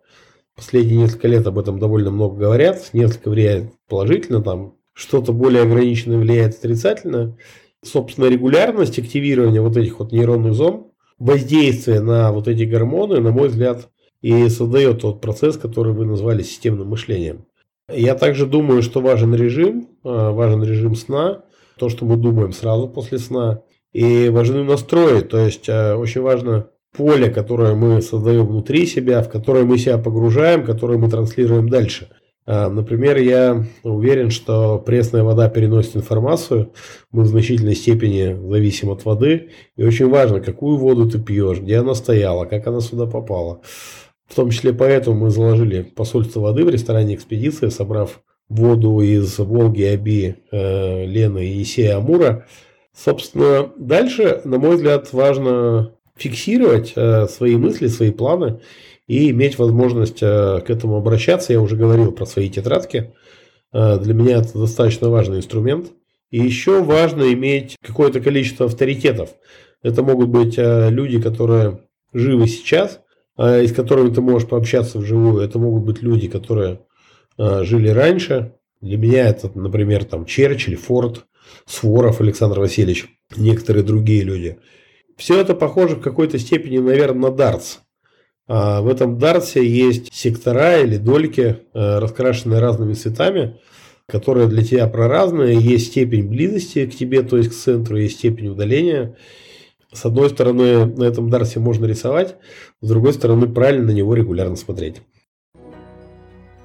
последние несколько лет об этом довольно много говорят. Несколько влияет положительно, там что-то более ограниченное влияет отрицательно. Собственно, регулярность активирования вот этих вот нейронных зон, воздействие на вот эти гормоны, на мой взгляд, и создает тот процесс, который вы назвали системным мышлением. Я также думаю, что важен режим, а, важен режим сна, то, что мы думаем сразу после сна, и важны настрои, то есть а, очень важно поле, которое мы создаем внутри себя, в которое мы себя погружаем, которое мы транслируем дальше. А, например, я уверен, что пресная вода переносит информацию, мы в значительной степени зависим от воды, и очень важно, какую воду ты пьешь, где она стояла, как она сюда попала. В том числе поэтому мы заложили посольство воды в ресторане «Экспедиция», собрав воду из Волги, Аби, э, Лены и Есея Амура. Собственно, дальше, на мой взгляд, важно фиксировать э, свои мысли, свои планы и иметь возможность э, к этому обращаться. Я уже говорил про свои тетрадки. Для меня это достаточно важный инструмент. И еще важно иметь какое-то количество авторитетов. Это могут быть люди, которые живы сейчас – с которыми ты можешь пообщаться вживую. Это могут быть люди, которые жили раньше. Для меня это, например, там Черчилль, Форд, Своров Александр Васильевич, некоторые другие люди. Все это похоже в какой-то степени, наверное, на дартс. А в этом дартсе есть сектора или дольки, раскрашенные разными цветами, которые для тебя проразные. Есть степень близости к тебе, то есть к центру, есть степень удаления. С одной стороны, на этом Дарсе можно рисовать, с другой стороны, правильно на него регулярно смотреть.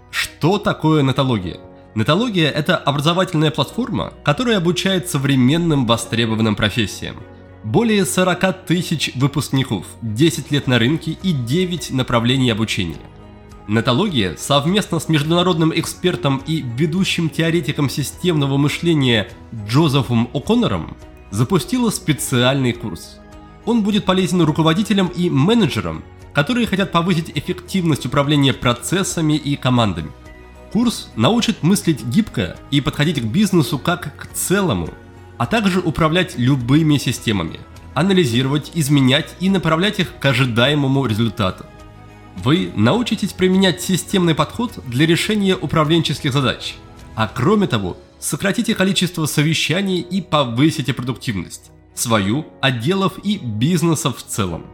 Что такое нетология? Нетология – это образовательная платформа, которая обучает современным востребованным профессиям. Более 40 тысяч выпускников, 10 лет на рынке и 9 направлений обучения. Нетология совместно с международным экспертом и ведущим теоретиком системного мышления Джозефом О'Коннором запустила специальный курс. Он будет полезен руководителям и менеджерам, которые хотят повысить эффективность управления процессами и командами. Курс научит мыслить гибко и подходить к бизнесу как к целому, а также управлять любыми системами, анализировать, изменять и направлять их к ожидаемому результату. Вы научитесь применять системный подход для решения управленческих задач, а кроме того, сократите количество совещаний и повысите продуктивность. Свою, отделов и бизнесов в целом.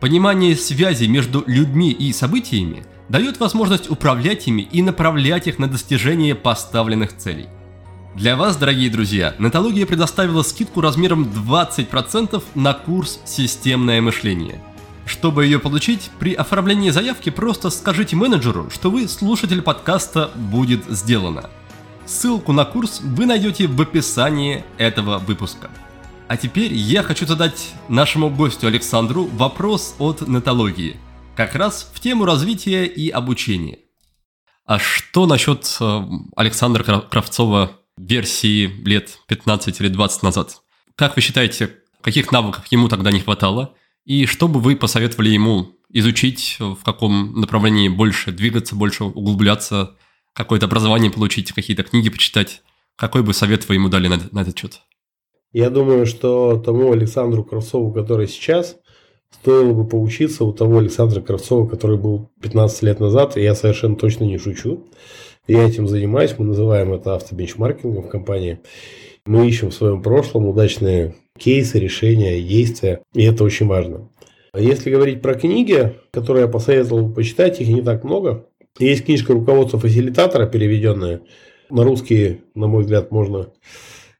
Понимание связи между людьми и событиями дает возможность управлять ими и направлять их на достижение поставленных целей. Для вас, дорогие друзья, Нетология предоставила скидку размером 20% на курс «Системное мышление». Чтобы ее получить, при оформлении заявки просто скажите менеджеру, что вы слушатель подкаста «Будет сделано». Ссылку на курс вы найдете в описании этого выпуска. А теперь я хочу задать нашему гостю Александру вопрос от нетологии, как раз в тему развития и обучения. А что насчет э, Александра Кравцова версии лет 15 или 20 назад? Как вы считаете, каких навыков ему тогда не хватало? И что бы вы посоветовали ему изучить, в каком направлении больше двигаться, больше углубляться – какое-то образование получить, какие-то книги почитать. Какой бы совет вы ему дали на, на этот счет? Я думаю, что тому Александру Кравцову, который сейчас, стоило бы поучиться у того Александра Кравцова, который был 15 лет назад, и я совершенно точно не шучу. Я этим занимаюсь, мы называем это автобенчмаркингом в компании. Мы ищем в своем прошлом удачные кейсы, решения, действия, и это очень важно. А если говорить про книги, которые я посоветовал почитать, их не так много. Есть книжка руководства фасилитатора, переведенная на русский, на мой взгляд, можно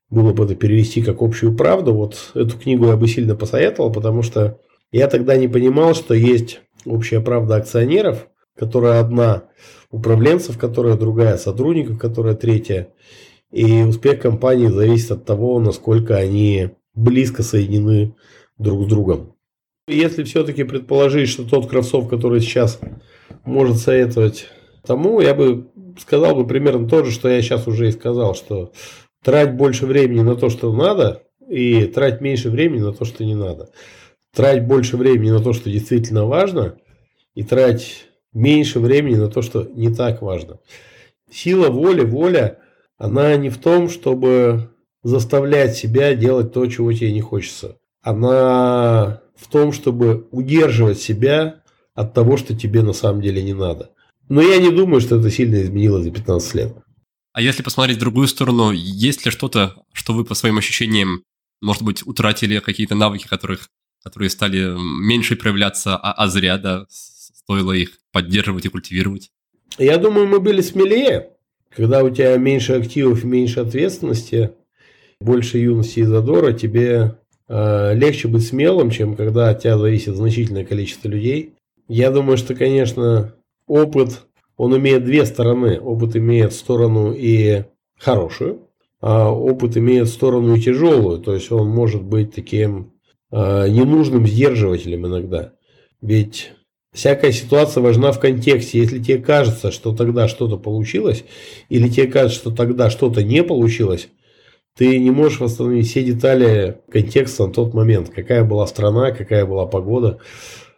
было бы это перевести как общую правду. Вот эту книгу я бы сильно посоветовал, потому что я тогда не понимал, что есть общая правда акционеров, которая одна управленцев, которая другая сотрудников, которая третья. И успех компании зависит от того, насколько они близко соединены друг с другом. Если все-таки предположить, что тот кроссов, который сейчас может советовать тому, я бы сказал бы примерно то же, что я сейчас уже и сказал, что трать больше времени на то, что надо, и трать меньше времени на то, что не надо. Трать больше времени на то, что действительно важно, и трать меньше времени на то, что не так важно. Сила воли, воля, она не в том, чтобы заставлять себя делать то, чего тебе не хочется. Она в том, чтобы удерживать себя от того, что тебе на самом деле не надо. Но я не думаю, что это сильно изменилось за 15 лет. А если посмотреть в другую сторону, есть ли что-то, что вы по своим ощущениям, может быть, утратили какие-то навыки, которых, которые стали меньше проявляться, а, а зря, да, стоило их поддерживать и культивировать? Я думаю, мы были смелее. Когда у тебя меньше активов меньше ответственности, больше юности и задора, тебе э, легче быть смелым, чем когда от тебя зависит значительное количество людей. Я думаю, что, конечно, опыт, он имеет две стороны. Опыт имеет сторону и хорошую, а опыт имеет сторону и тяжелую. То есть он может быть таким э, ненужным сдерживателем иногда. Ведь Всякая ситуация важна в контексте. Если тебе кажется, что тогда что-то получилось, или тебе кажется, что тогда что-то не получилось, ты не можешь восстановить все детали контекста на тот момент. Какая была страна, какая была погода,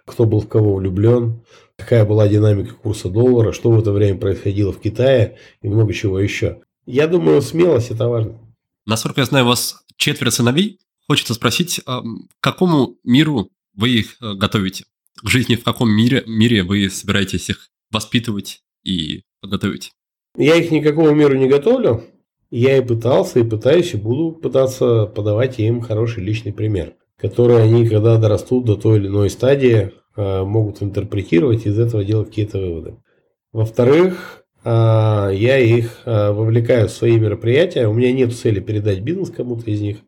кто был в кого влюблен, какая была динамика курса доллара, что в это время происходило в Китае и много чего еще. Я думаю, смелость это важно. Насколько я знаю, у вас четверо сыновей. Хочется спросить, а, к какому миру вы их э, готовите? К жизни в каком мире, мире вы собираетесь их воспитывать и подготовить? Я их никакого миру не готовлю. Я и пытался, и пытаюсь, и буду пытаться подавать им хороший личный пример, который они, когда дорастут до той или иной стадии, э, могут интерпретировать и из этого делать какие-то выводы. Во-вторых, э, я их э, вовлекаю в свои мероприятия. У меня нет цели передать бизнес кому-то из них.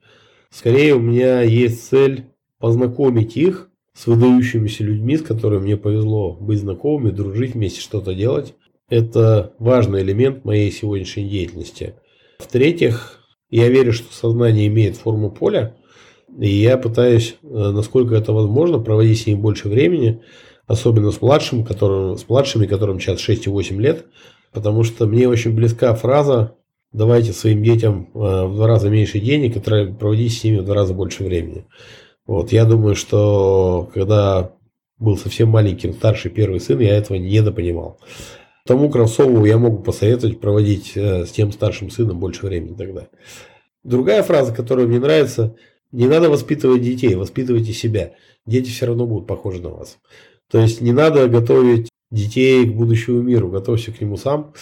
Скорее, у меня есть цель познакомить их с выдающимися людьми, с которыми мне повезло быть знакомыми, дружить вместе, что-то делать. Это важный элемент моей сегодняшней деятельности. В-третьих, я верю, что сознание имеет форму поля, и я пытаюсь, э, насколько это возможно, проводить с ним больше времени, особенно с, младшим, которым, с младшими, которым сейчас 6 и 8 лет, потому что мне очень близка фраза «давайте своим детям э, в два раза меньше денег и проводите с ними в два раза больше времени». Вот, я думаю, что когда был совсем маленьким старший первый сын, я этого недопонимал. Тому Кравцову я могу посоветовать проводить э, с тем старшим сыном больше времени тогда. Другая фраза, которая мне нравится, не надо воспитывать детей, воспитывайте себя. Дети все равно будут похожи на вас. То есть не надо готовить детей к будущему миру, готовься к нему сам.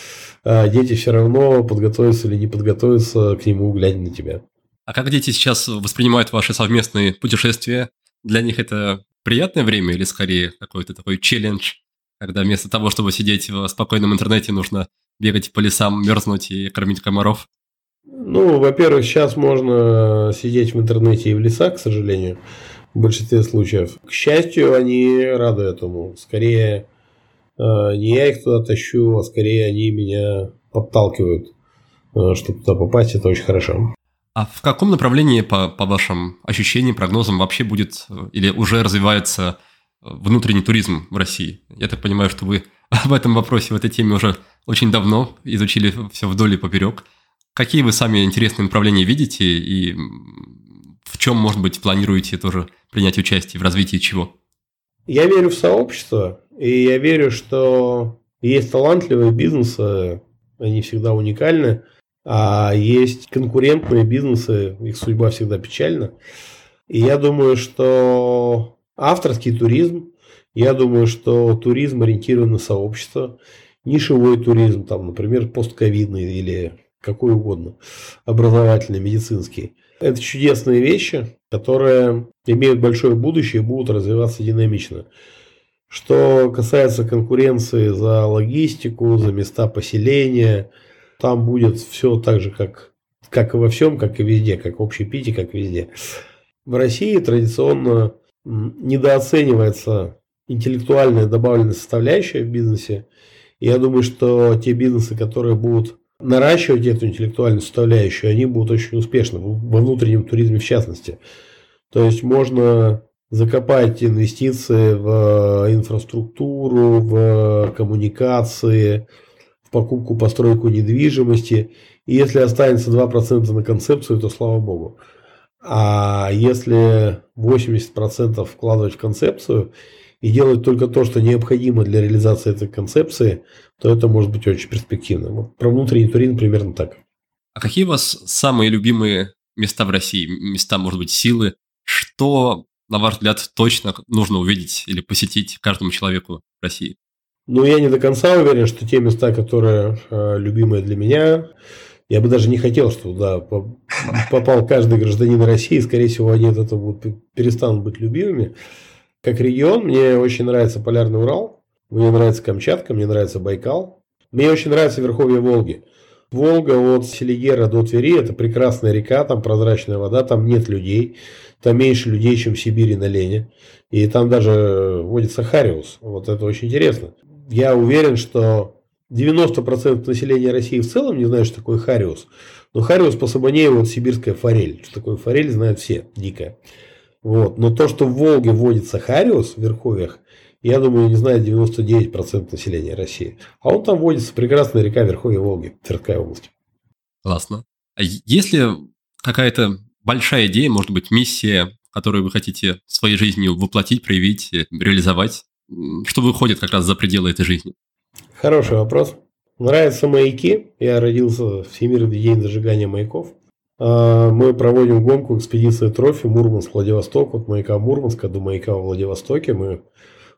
А дети все равно подготовятся или не подготовятся к нему, глядя на тебя. А как дети сейчас воспринимают ваши совместные путешествия? Для них это приятное время или скорее какой-то такой челлендж, когда вместо того, чтобы сидеть в спокойном интернете, нужно бегать по лесам, мерзнуть и кормить комаров? Ну, во-первых, сейчас можно сидеть в интернете и в лесах, к сожалению, в большинстве случаев. К счастью, они рады этому. Скорее, э, не я их туда тащу, а скорее они меня подталкивают, э, чтобы туда попасть. Это очень хорошо. А в каком направлении, по, по вашим ощущениям, прогнозам, вообще будет э, или уже развивается внутренний туризм в России. Я так понимаю, что вы в этом вопросе, в этой теме уже очень давно изучили все вдоль и поперек. Какие вы сами интересные направления видите и в чем, может быть, планируете тоже принять участие в развитии чего? Я верю в сообщество, и я верю, что есть талантливые бизнесы, они всегда уникальны, а есть конкурентные бизнесы, их судьба всегда печальна. И я думаю, что Авторский туризм, я думаю, что туризм ориентирован на сообщество, нишевой туризм, там, например, постковидный или какой угодно, образовательный, медицинский. Это чудесные вещи, которые имеют большое будущее и будут развиваться динамично. Что касается конкуренции за логистику, за места поселения, там будет все так же, как, как и во всем, как и везде, как в общепите, как везде. В России традиционно недооценивается интеллектуальная добавленная составляющая в бизнесе. И я думаю, что те бизнесы, которые будут наращивать эту интеллектуальную составляющую, они будут очень успешны, во внутреннем туризме в частности. То есть можно закопать инвестиции в инфраструктуру, в коммуникации, покупку, постройку недвижимости. И если останется 2% на концепцию, то слава богу. А если 80% вкладывать в концепцию и делать только то, что необходимо для реализации этой концепции, то это может быть очень перспективно. Вот про внутренний туризм примерно так. А какие у вас самые любимые места в России? Места, может быть, силы? Что, на ваш взгляд, точно нужно увидеть или посетить каждому человеку в России? Ну, я не до конца уверен, что те места, которые э, любимые для меня, я бы даже не хотел, что туда попал каждый гражданин России. Скорее всего, они от этого будут, перестанут быть любимыми. Как регион, мне очень нравится Полярный Урал, мне нравится Камчатка, мне нравится Байкал. Мне очень нравится Верховье Волги. Волга от Селигера до Твери – это прекрасная река, там прозрачная вода, там нет людей, там меньше людей, чем в Сибири на Лене. И там даже водится хариус. Вот это очень интересно. Я уверен, что 90% населения России в целом не знают, что такое хариус. Но хариус по Сабанееву – вот сибирская форель. Что такое форель, знают все, дикая. Вот. Но то, что в Волге водится хариус в Верховьях, я думаю, не знает 99% населения России. А он там водится, прекрасная река Верховья Волги, Тверская область. Классно. А если какая-то большая идея, может быть, миссия, которую вы хотите своей жизнью воплотить, проявить, реализовать, что выходит как раз за пределы этой жизни? Хороший вопрос. Нравятся маяки. Я родился в Всемирный день зажигания маяков. А, мы проводим гонку экспедиции Трофи Мурманск-Владивосток. От маяка Мурманска до маяка в Владивостоке. Мы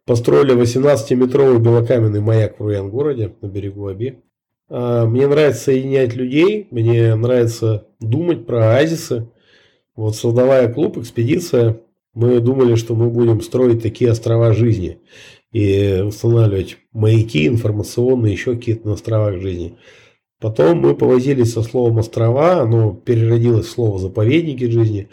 построили 18-метровый белокаменный маяк в Руян-городе на берегу Аби. А, мне нравится соединять людей, мне нравится думать про оазисы. Вот создавая клуб «Экспедиция», мы думали, что мы будем строить такие острова жизни и устанавливать маяки информационные, еще какие-то на островах жизни. Потом мы повозились со словом «острова», оно переродилось в слово «заповедники жизни»,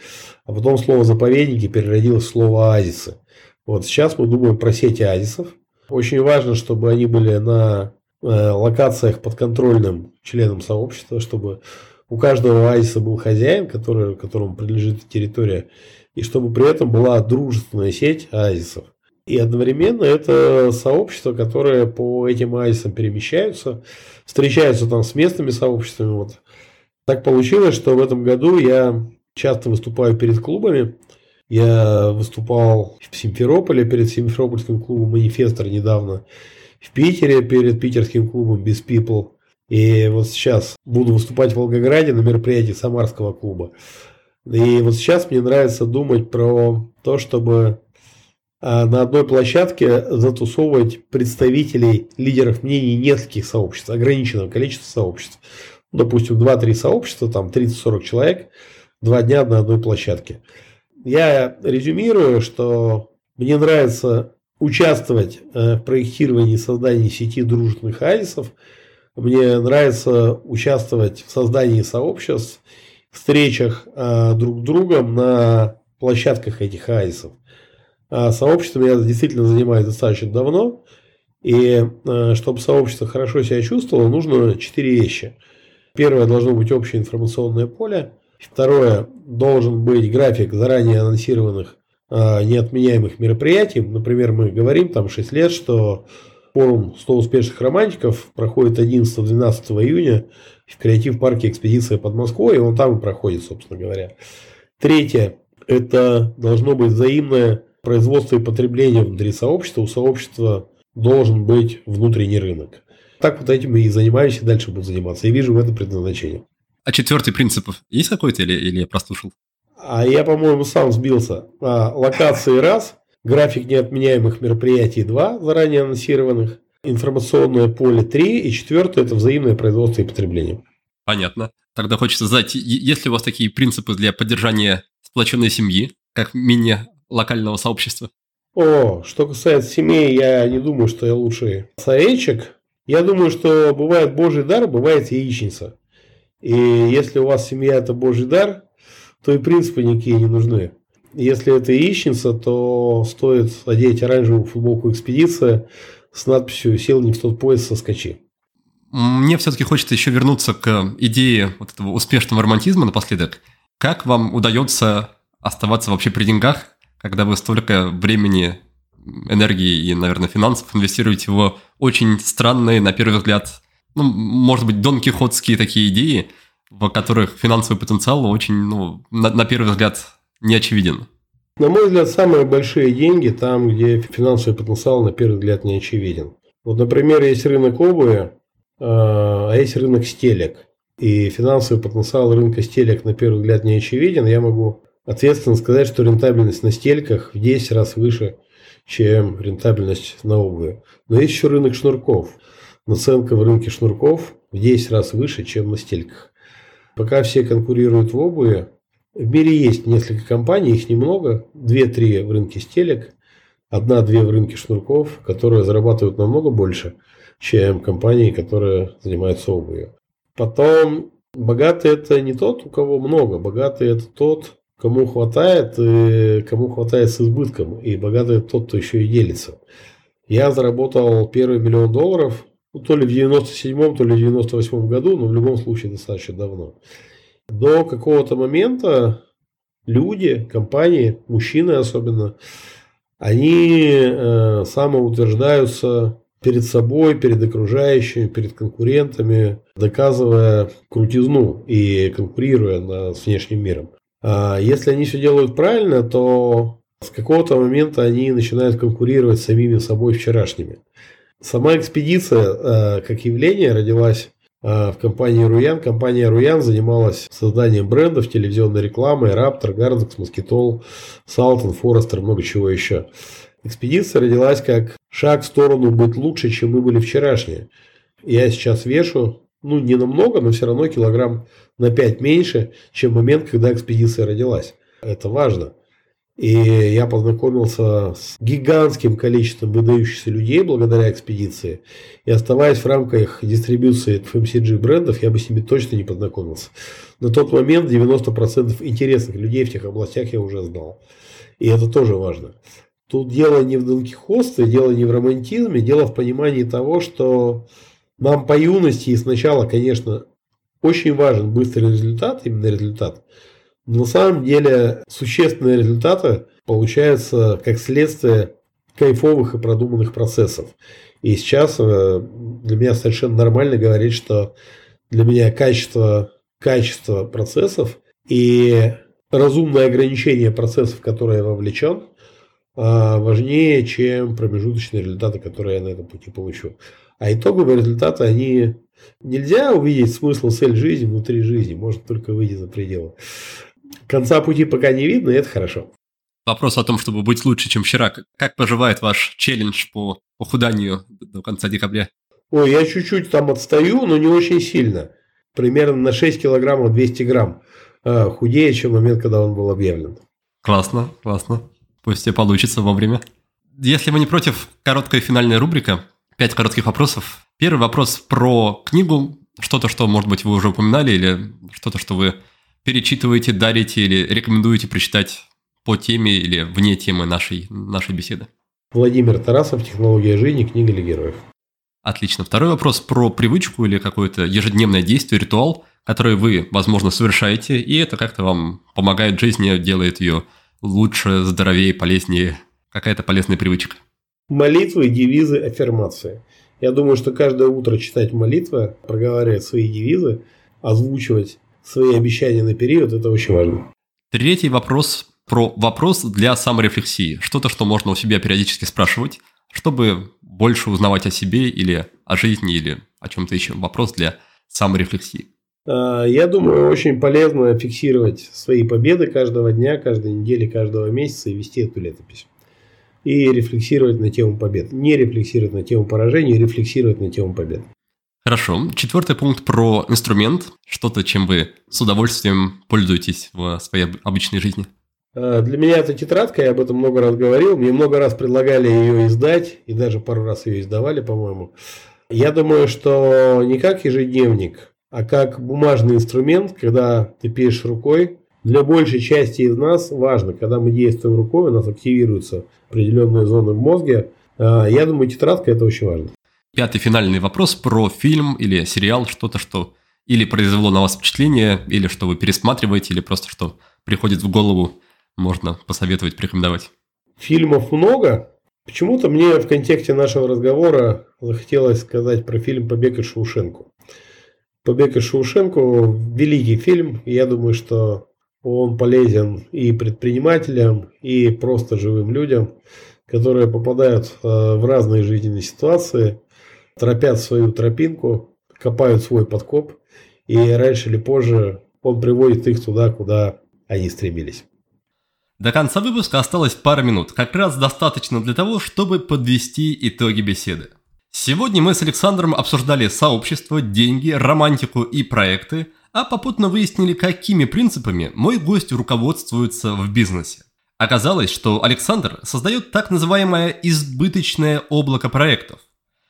а потом слово «заповедники» переродилось в слово «оазисы». Вот сейчас мы думаем про сети оазисов. Очень важно, чтобы они были на э, локациях подконтрольным членам сообщества, чтобы у каждого оазиса был хозяин, который, которому принадлежит территория, и чтобы при этом была дружественная сеть оазисов. И одновременно это сообщество, которое по этим оазисам перемещаются, встречаются там с местными сообществами. Вот. Так получилось, что в этом году я часто выступаю перед клубами. Я выступал в Симферополе перед Симферопольским клубом «Манифестор» недавно, в Питере перед питерским клубом «Без People». И вот сейчас буду выступать в Волгограде на мероприятии Самарского клуба. И вот сейчас мне нравится думать про то, чтобы а, на одной площадке затусовывать представителей лидеров мнений нескольких сообществ, ограниченного количества сообществ. Допустим, 2-3 сообщества, там 30-40 человек, два дня на одной площадке. Я резюмирую, что мне нравится участвовать э, в проектировании и создании сети дружественных оазисов. Мне нравится участвовать в создании сообществ, встречах э, друг с другом на площадках этих оазисов. А я действительно занимаюсь достаточно давно. И э, чтобы сообщество хорошо себя чувствовало, нужно четыре вещи. Первое должно быть общее информационное поле. Второе, должен быть график заранее анонсированных э, неотменяемых мероприятий. Например, мы говорим там 6 лет, что форум 100 успешных романтиков проходит 11-12 июня в креатив-парке «Экспедиция под Москвой», и он там и проходит, собственно говоря. Третье, это должно быть взаимное производство и потребление внутри сообщества. У сообщества должен быть внутренний рынок. Так вот этим и занимаюсь, и дальше буду заниматься. Я вижу в этом предназначение. А четвертый принцип есть какой-то или, или я прослушал? А я, по-моему, сам сбился. А, локации раз, график неотменяемых мероприятий два, заранее анонсированных, информационное поле три, и четвертое – это взаимное производство и потребление. Понятно. Тогда хочется задать, есть ли у вас такие принципы для поддержания сплоченной семьи, как мини-локального сообщества? О, что касается семей, я не думаю, что я лучший советчик. Я думаю, что бывает божий дар, бывает яичница. И если у вас семья – это божий дар, то и принципы никакие не нужны. Если это яичница, то стоит одеть оранжевую футболку «Экспедиция» с надписью «Сел не в тот поезд, соскочи». Мне все-таки хочется еще вернуться к идее вот этого успешного романтизма напоследок. Как вам удается оставаться вообще при деньгах, когда вы столько времени, энергии и, наверное, финансов инвестируете в очень странные, на первый взгляд, ну, может быть, донкихотские такие идеи, в которых финансовый потенциал очень, ну, на, на первый взгляд, не очевиден? На мой взгляд, самые большие деньги там, где финансовый потенциал, на первый взгляд, не очевиден. Вот, например, есть рынок обуви, а, а есть рынок стелек. И финансовый потенциал рынка стелек, на первый взгляд, не очевиден. Я могу ответственно сказать, что рентабельность на стельках в 10 раз выше, чем рентабельность на обуви. Но есть еще рынок шнурков. Наценка в рынке шнурков в 10 раз выше, чем на стельках. Пока все конкурируют в обуви, в мире есть несколько компаний, их немного, 2-3 в рынке стелек, одна-две в рынке шнурков, которые зарабатывают намного больше, чем компании, которые занимаются обувью. Потом, богатый это не тот, у кого много, богатый это тот, кому хватает, и кому хватает с избытком, и богатый это тот, кто еще и делится. Я заработал первый миллион долларов, ну, то ли в 97-м, то ли в 98-м году, но в любом случае достаточно давно. До какого-то момента люди, компании, мужчины особенно, они э, самоутверждаются перед собой, перед окружающими, перед конкурентами, доказывая крутизну и конкурируя на, с внешним миром. А если они все делают правильно, то с какого-то момента они начинают конкурировать с самими собой вчерашними. Сама экспедиция э, как явление родилась в компании Руян. Компания Руян занималась созданием брендов, телевизионной рекламой, Раптор, Гардекс, Москитол, Салтон, Форестер, много чего еще. Экспедиция родилась как шаг в сторону быть лучше, чем мы были вчерашние. Я сейчас вешу, ну, не намного, но все равно килограмм на 5 меньше, чем момент, когда экспедиция родилась. Это важно. И я познакомился с гигантским количеством выдающихся людей благодаря экспедиции. И оставаясь в рамках дистрибуции FMCG брендов, я бы с ними точно не познакомился. На тот момент 90% интересных людей в тех областях я уже знал. И это тоже важно. Тут дело не в донкихотстве, дело не в романтизме, дело в понимании того, что нам по юности и сначала, конечно, очень важен быстрый результат, именно результат – на самом деле существенные результаты получаются как следствие кайфовых и продуманных процессов. И сейчас э, для меня совершенно нормально говорить, что для меня качество, качество процессов и разумное ограничение процессов, в которые я вовлечен, а, важнее, чем промежуточные результаты, которые я на этом пути получу. А итоговые результаты, они нельзя увидеть смысл, цель жизни внутри жизни, можно только выйти за пределы. Конца пути пока не видно, и это хорошо. Вопрос о том, чтобы быть лучше, чем вчера. Как поживает ваш челлендж по похуданию до конца декабря? Ой, я чуть-чуть там отстаю, но не очень сильно. Примерно на 6 килограммов 200 грамм э, худее, чем в момент, когда он был объявлен. Классно, классно. Пусть тебе получится вовремя. Если вы не против, короткая финальная рубрика. Пять коротких вопросов. Первый вопрос про книгу. Что-то, что, может быть, вы уже упоминали, или что-то, что вы перечитываете, дарите или рекомендуете прочитать по теме или вне темы нашей, нашей беседы? Владимир Тарасов, «Технология жизни», книга для героев. Отлично. Второй вопрос про привычку или какое-то ежедневное действие, ритуал, который вы, возможно, совершаете, и это как-то вам помогает в жизни, делает ее лучше, здоровее, полезнее. Какая-то полезная привычка. Молитвы, девизы, аффирмации. Я думаю, что каждое утро читать молитвы, проговаривать свои девизы, озвучивать свои обещания на период, это очень важно. Третий вопрос про вопрос для саморефлексии. Что-то, что можно у себя периодически спрашивать, чтобы больше узнавать о себе или о жизни, или о чем-то еще. Вопрос для саморефлексии. А, я думаю, очень полезно фиксировать свои победы каждого дня, каждой недели, каждого месяца и вести эту летопись. И рефлексировать на тему побед. Не рефлексировать на тему поражений, рефлексировать на тему побед. Хорошо. Четвертый пункт про инструмент. Что-то, чем вы с удовольствием пользуетесь в своей обычной жизни. А, для меня это тетрадка, я об этом много раз говорил. Мне много раз предлагали ее издать, и даже пару раз ее издавали, по-моему. Я думаю, что не как ежедневник, а как бумажный инструмент, когда ты пишешь рукой. Для большей части из нас важно, когда мы действуем рукой, у нас активируются определенные зоны в мозге. А, я думаю, тетрадка это очень важно. Пятый финальный вопрос про фильм или сериал, что-то, что или произвело на вас впечатление, или что вы пересматриваете, или просто что приходит в голову, можно посоветовать, порекомендовать. Фильмов много. Почему-то мне в контексте нашего разговора захотелось сказать про фильм «Побег из Шоушенку». «Побег из Шоушенко» – великий фильм. Я думаю, что он полезен и предпринимателям, и просто живым людям, которые попадают э, в разные жизненные ситуации, тропят свою тропинку, копают свой подкоп, и раньше или позже он приводит их туда, куда они стремились. До конца выпуска осталось пара минут, как раз достаточно для того, чтобы подвести итоги беседы. Сегодня мы с Александром обсуждали сообщество, деньги, романтику и проекты, а попутно выяснили, какими принципами мой гость руководствуется в бизнесе. Оказалось, что Александр создает так называемое избыточное облако проектов.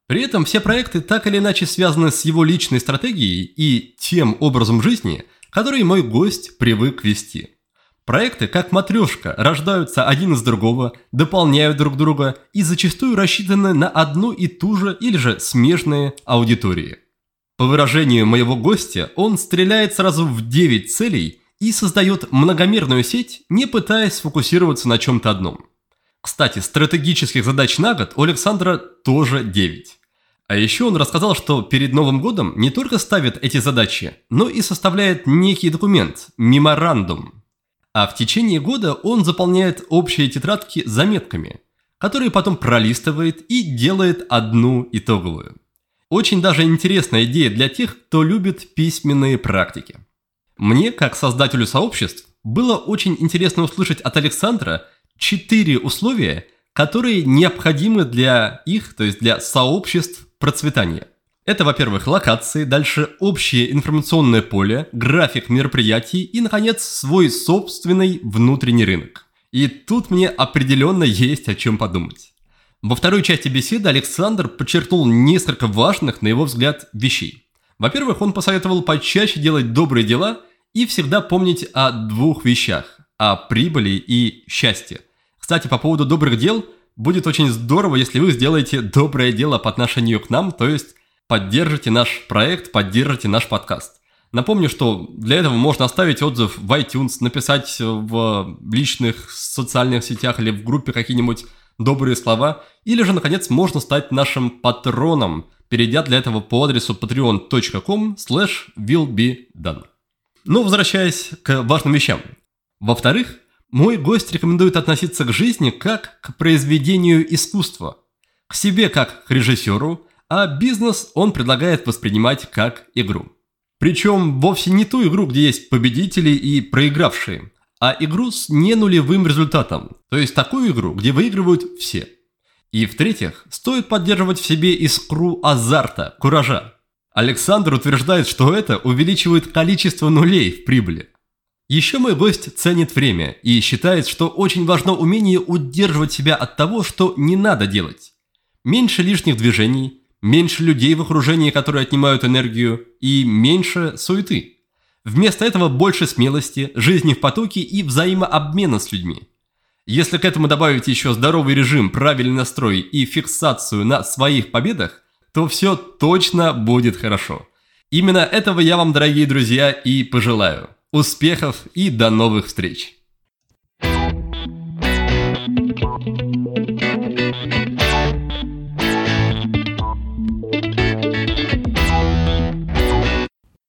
При этом все проекты так или иначе связаны с его личной стратегией и тем образом жизни, который мой гость привык вести. Проекты, как матрешка, рождаются один из другого, дополняют друг друга и зачастую рассчитаны на одну и ту же или же смежные аудитории. По выражению моего гостя, он стреляет сразу в 9 целей и создает многомерную сеть, не пытаясь сфокусироваться на чем-то одном. Кстати, стратегических задач на год у Александра тоже 9. А еще он рассказал, что перед Новым годом не только ставит эти задачи, но и составляет некий документ – меморандум. А в течение года он заполняет общие тетрадки заметками, которые потом пролистывает и делает одну итоговую. Очень даже интересная идея для тех, кто любит письменные практики. Мне, как создателю сообществ, было очень интересно услышать от Александра четыре условия, которые необходимы для их, то есть для сообществ процветания. Это, во-первых, локации, дальше общее информационное поле, график мероприятий и, наконец, свой собственный внутренний рынок. И тут мне определенно есть о чем подумать. Во второй части беседы Александр подчеркнул несколько важных, на его взгляд, вещей. Во-первых, он посоветовал почаще делать добрые дела и всегда помнить о двух вещах – о прибыли и счастье. Кстати, по поводу добрых дел, будет очень здорово, если вы сделаете доброе дело по отношению к нам, то есть поддержите наш проект, поддержите наш подкаст. Напомню, что для этого можно оставить отзыв в iTunes, написать в личных социальных сетях или в группе какие-нибудь добрые слова, или же, наконец, можно стать нашим патроном, перейдя для этого по адресу patreon.com slash willbedone. Но возвращаясь к важным вещам. Во-вторых, мой гость рекомендует относиться к жизни как к произведению искусства, к себе как к режиссеру, а бизнес он предлагает воспринимать как игру. Причем вовсе не ту игру, где есть победители и проигравшие, а игру с не нулевым результатом, то есть такую игру, где выигрывают все. И в-третьих, стоит поддерживать в себе искру азарта, куража. Александр утверждает, что это увеличивает количество нулей в прибыли. Еще мой гость ценит время и считает, что очень важно умение удерживать себя от того, что не надо делать. Меньше лишних движений, меньше людей в окружении, которые отнимают энергию, и меньше суеты. Вместо этого больше смелости, жизни в потоке и взаимообмена с людьми. Если к этому добавить еще здоровый режим, правильный настрой и фиксацию на своих победах, то все точно будет хорошо. Именно этого я вам, дорогие друзья, и пожелаю. Успехов и до новых встреч!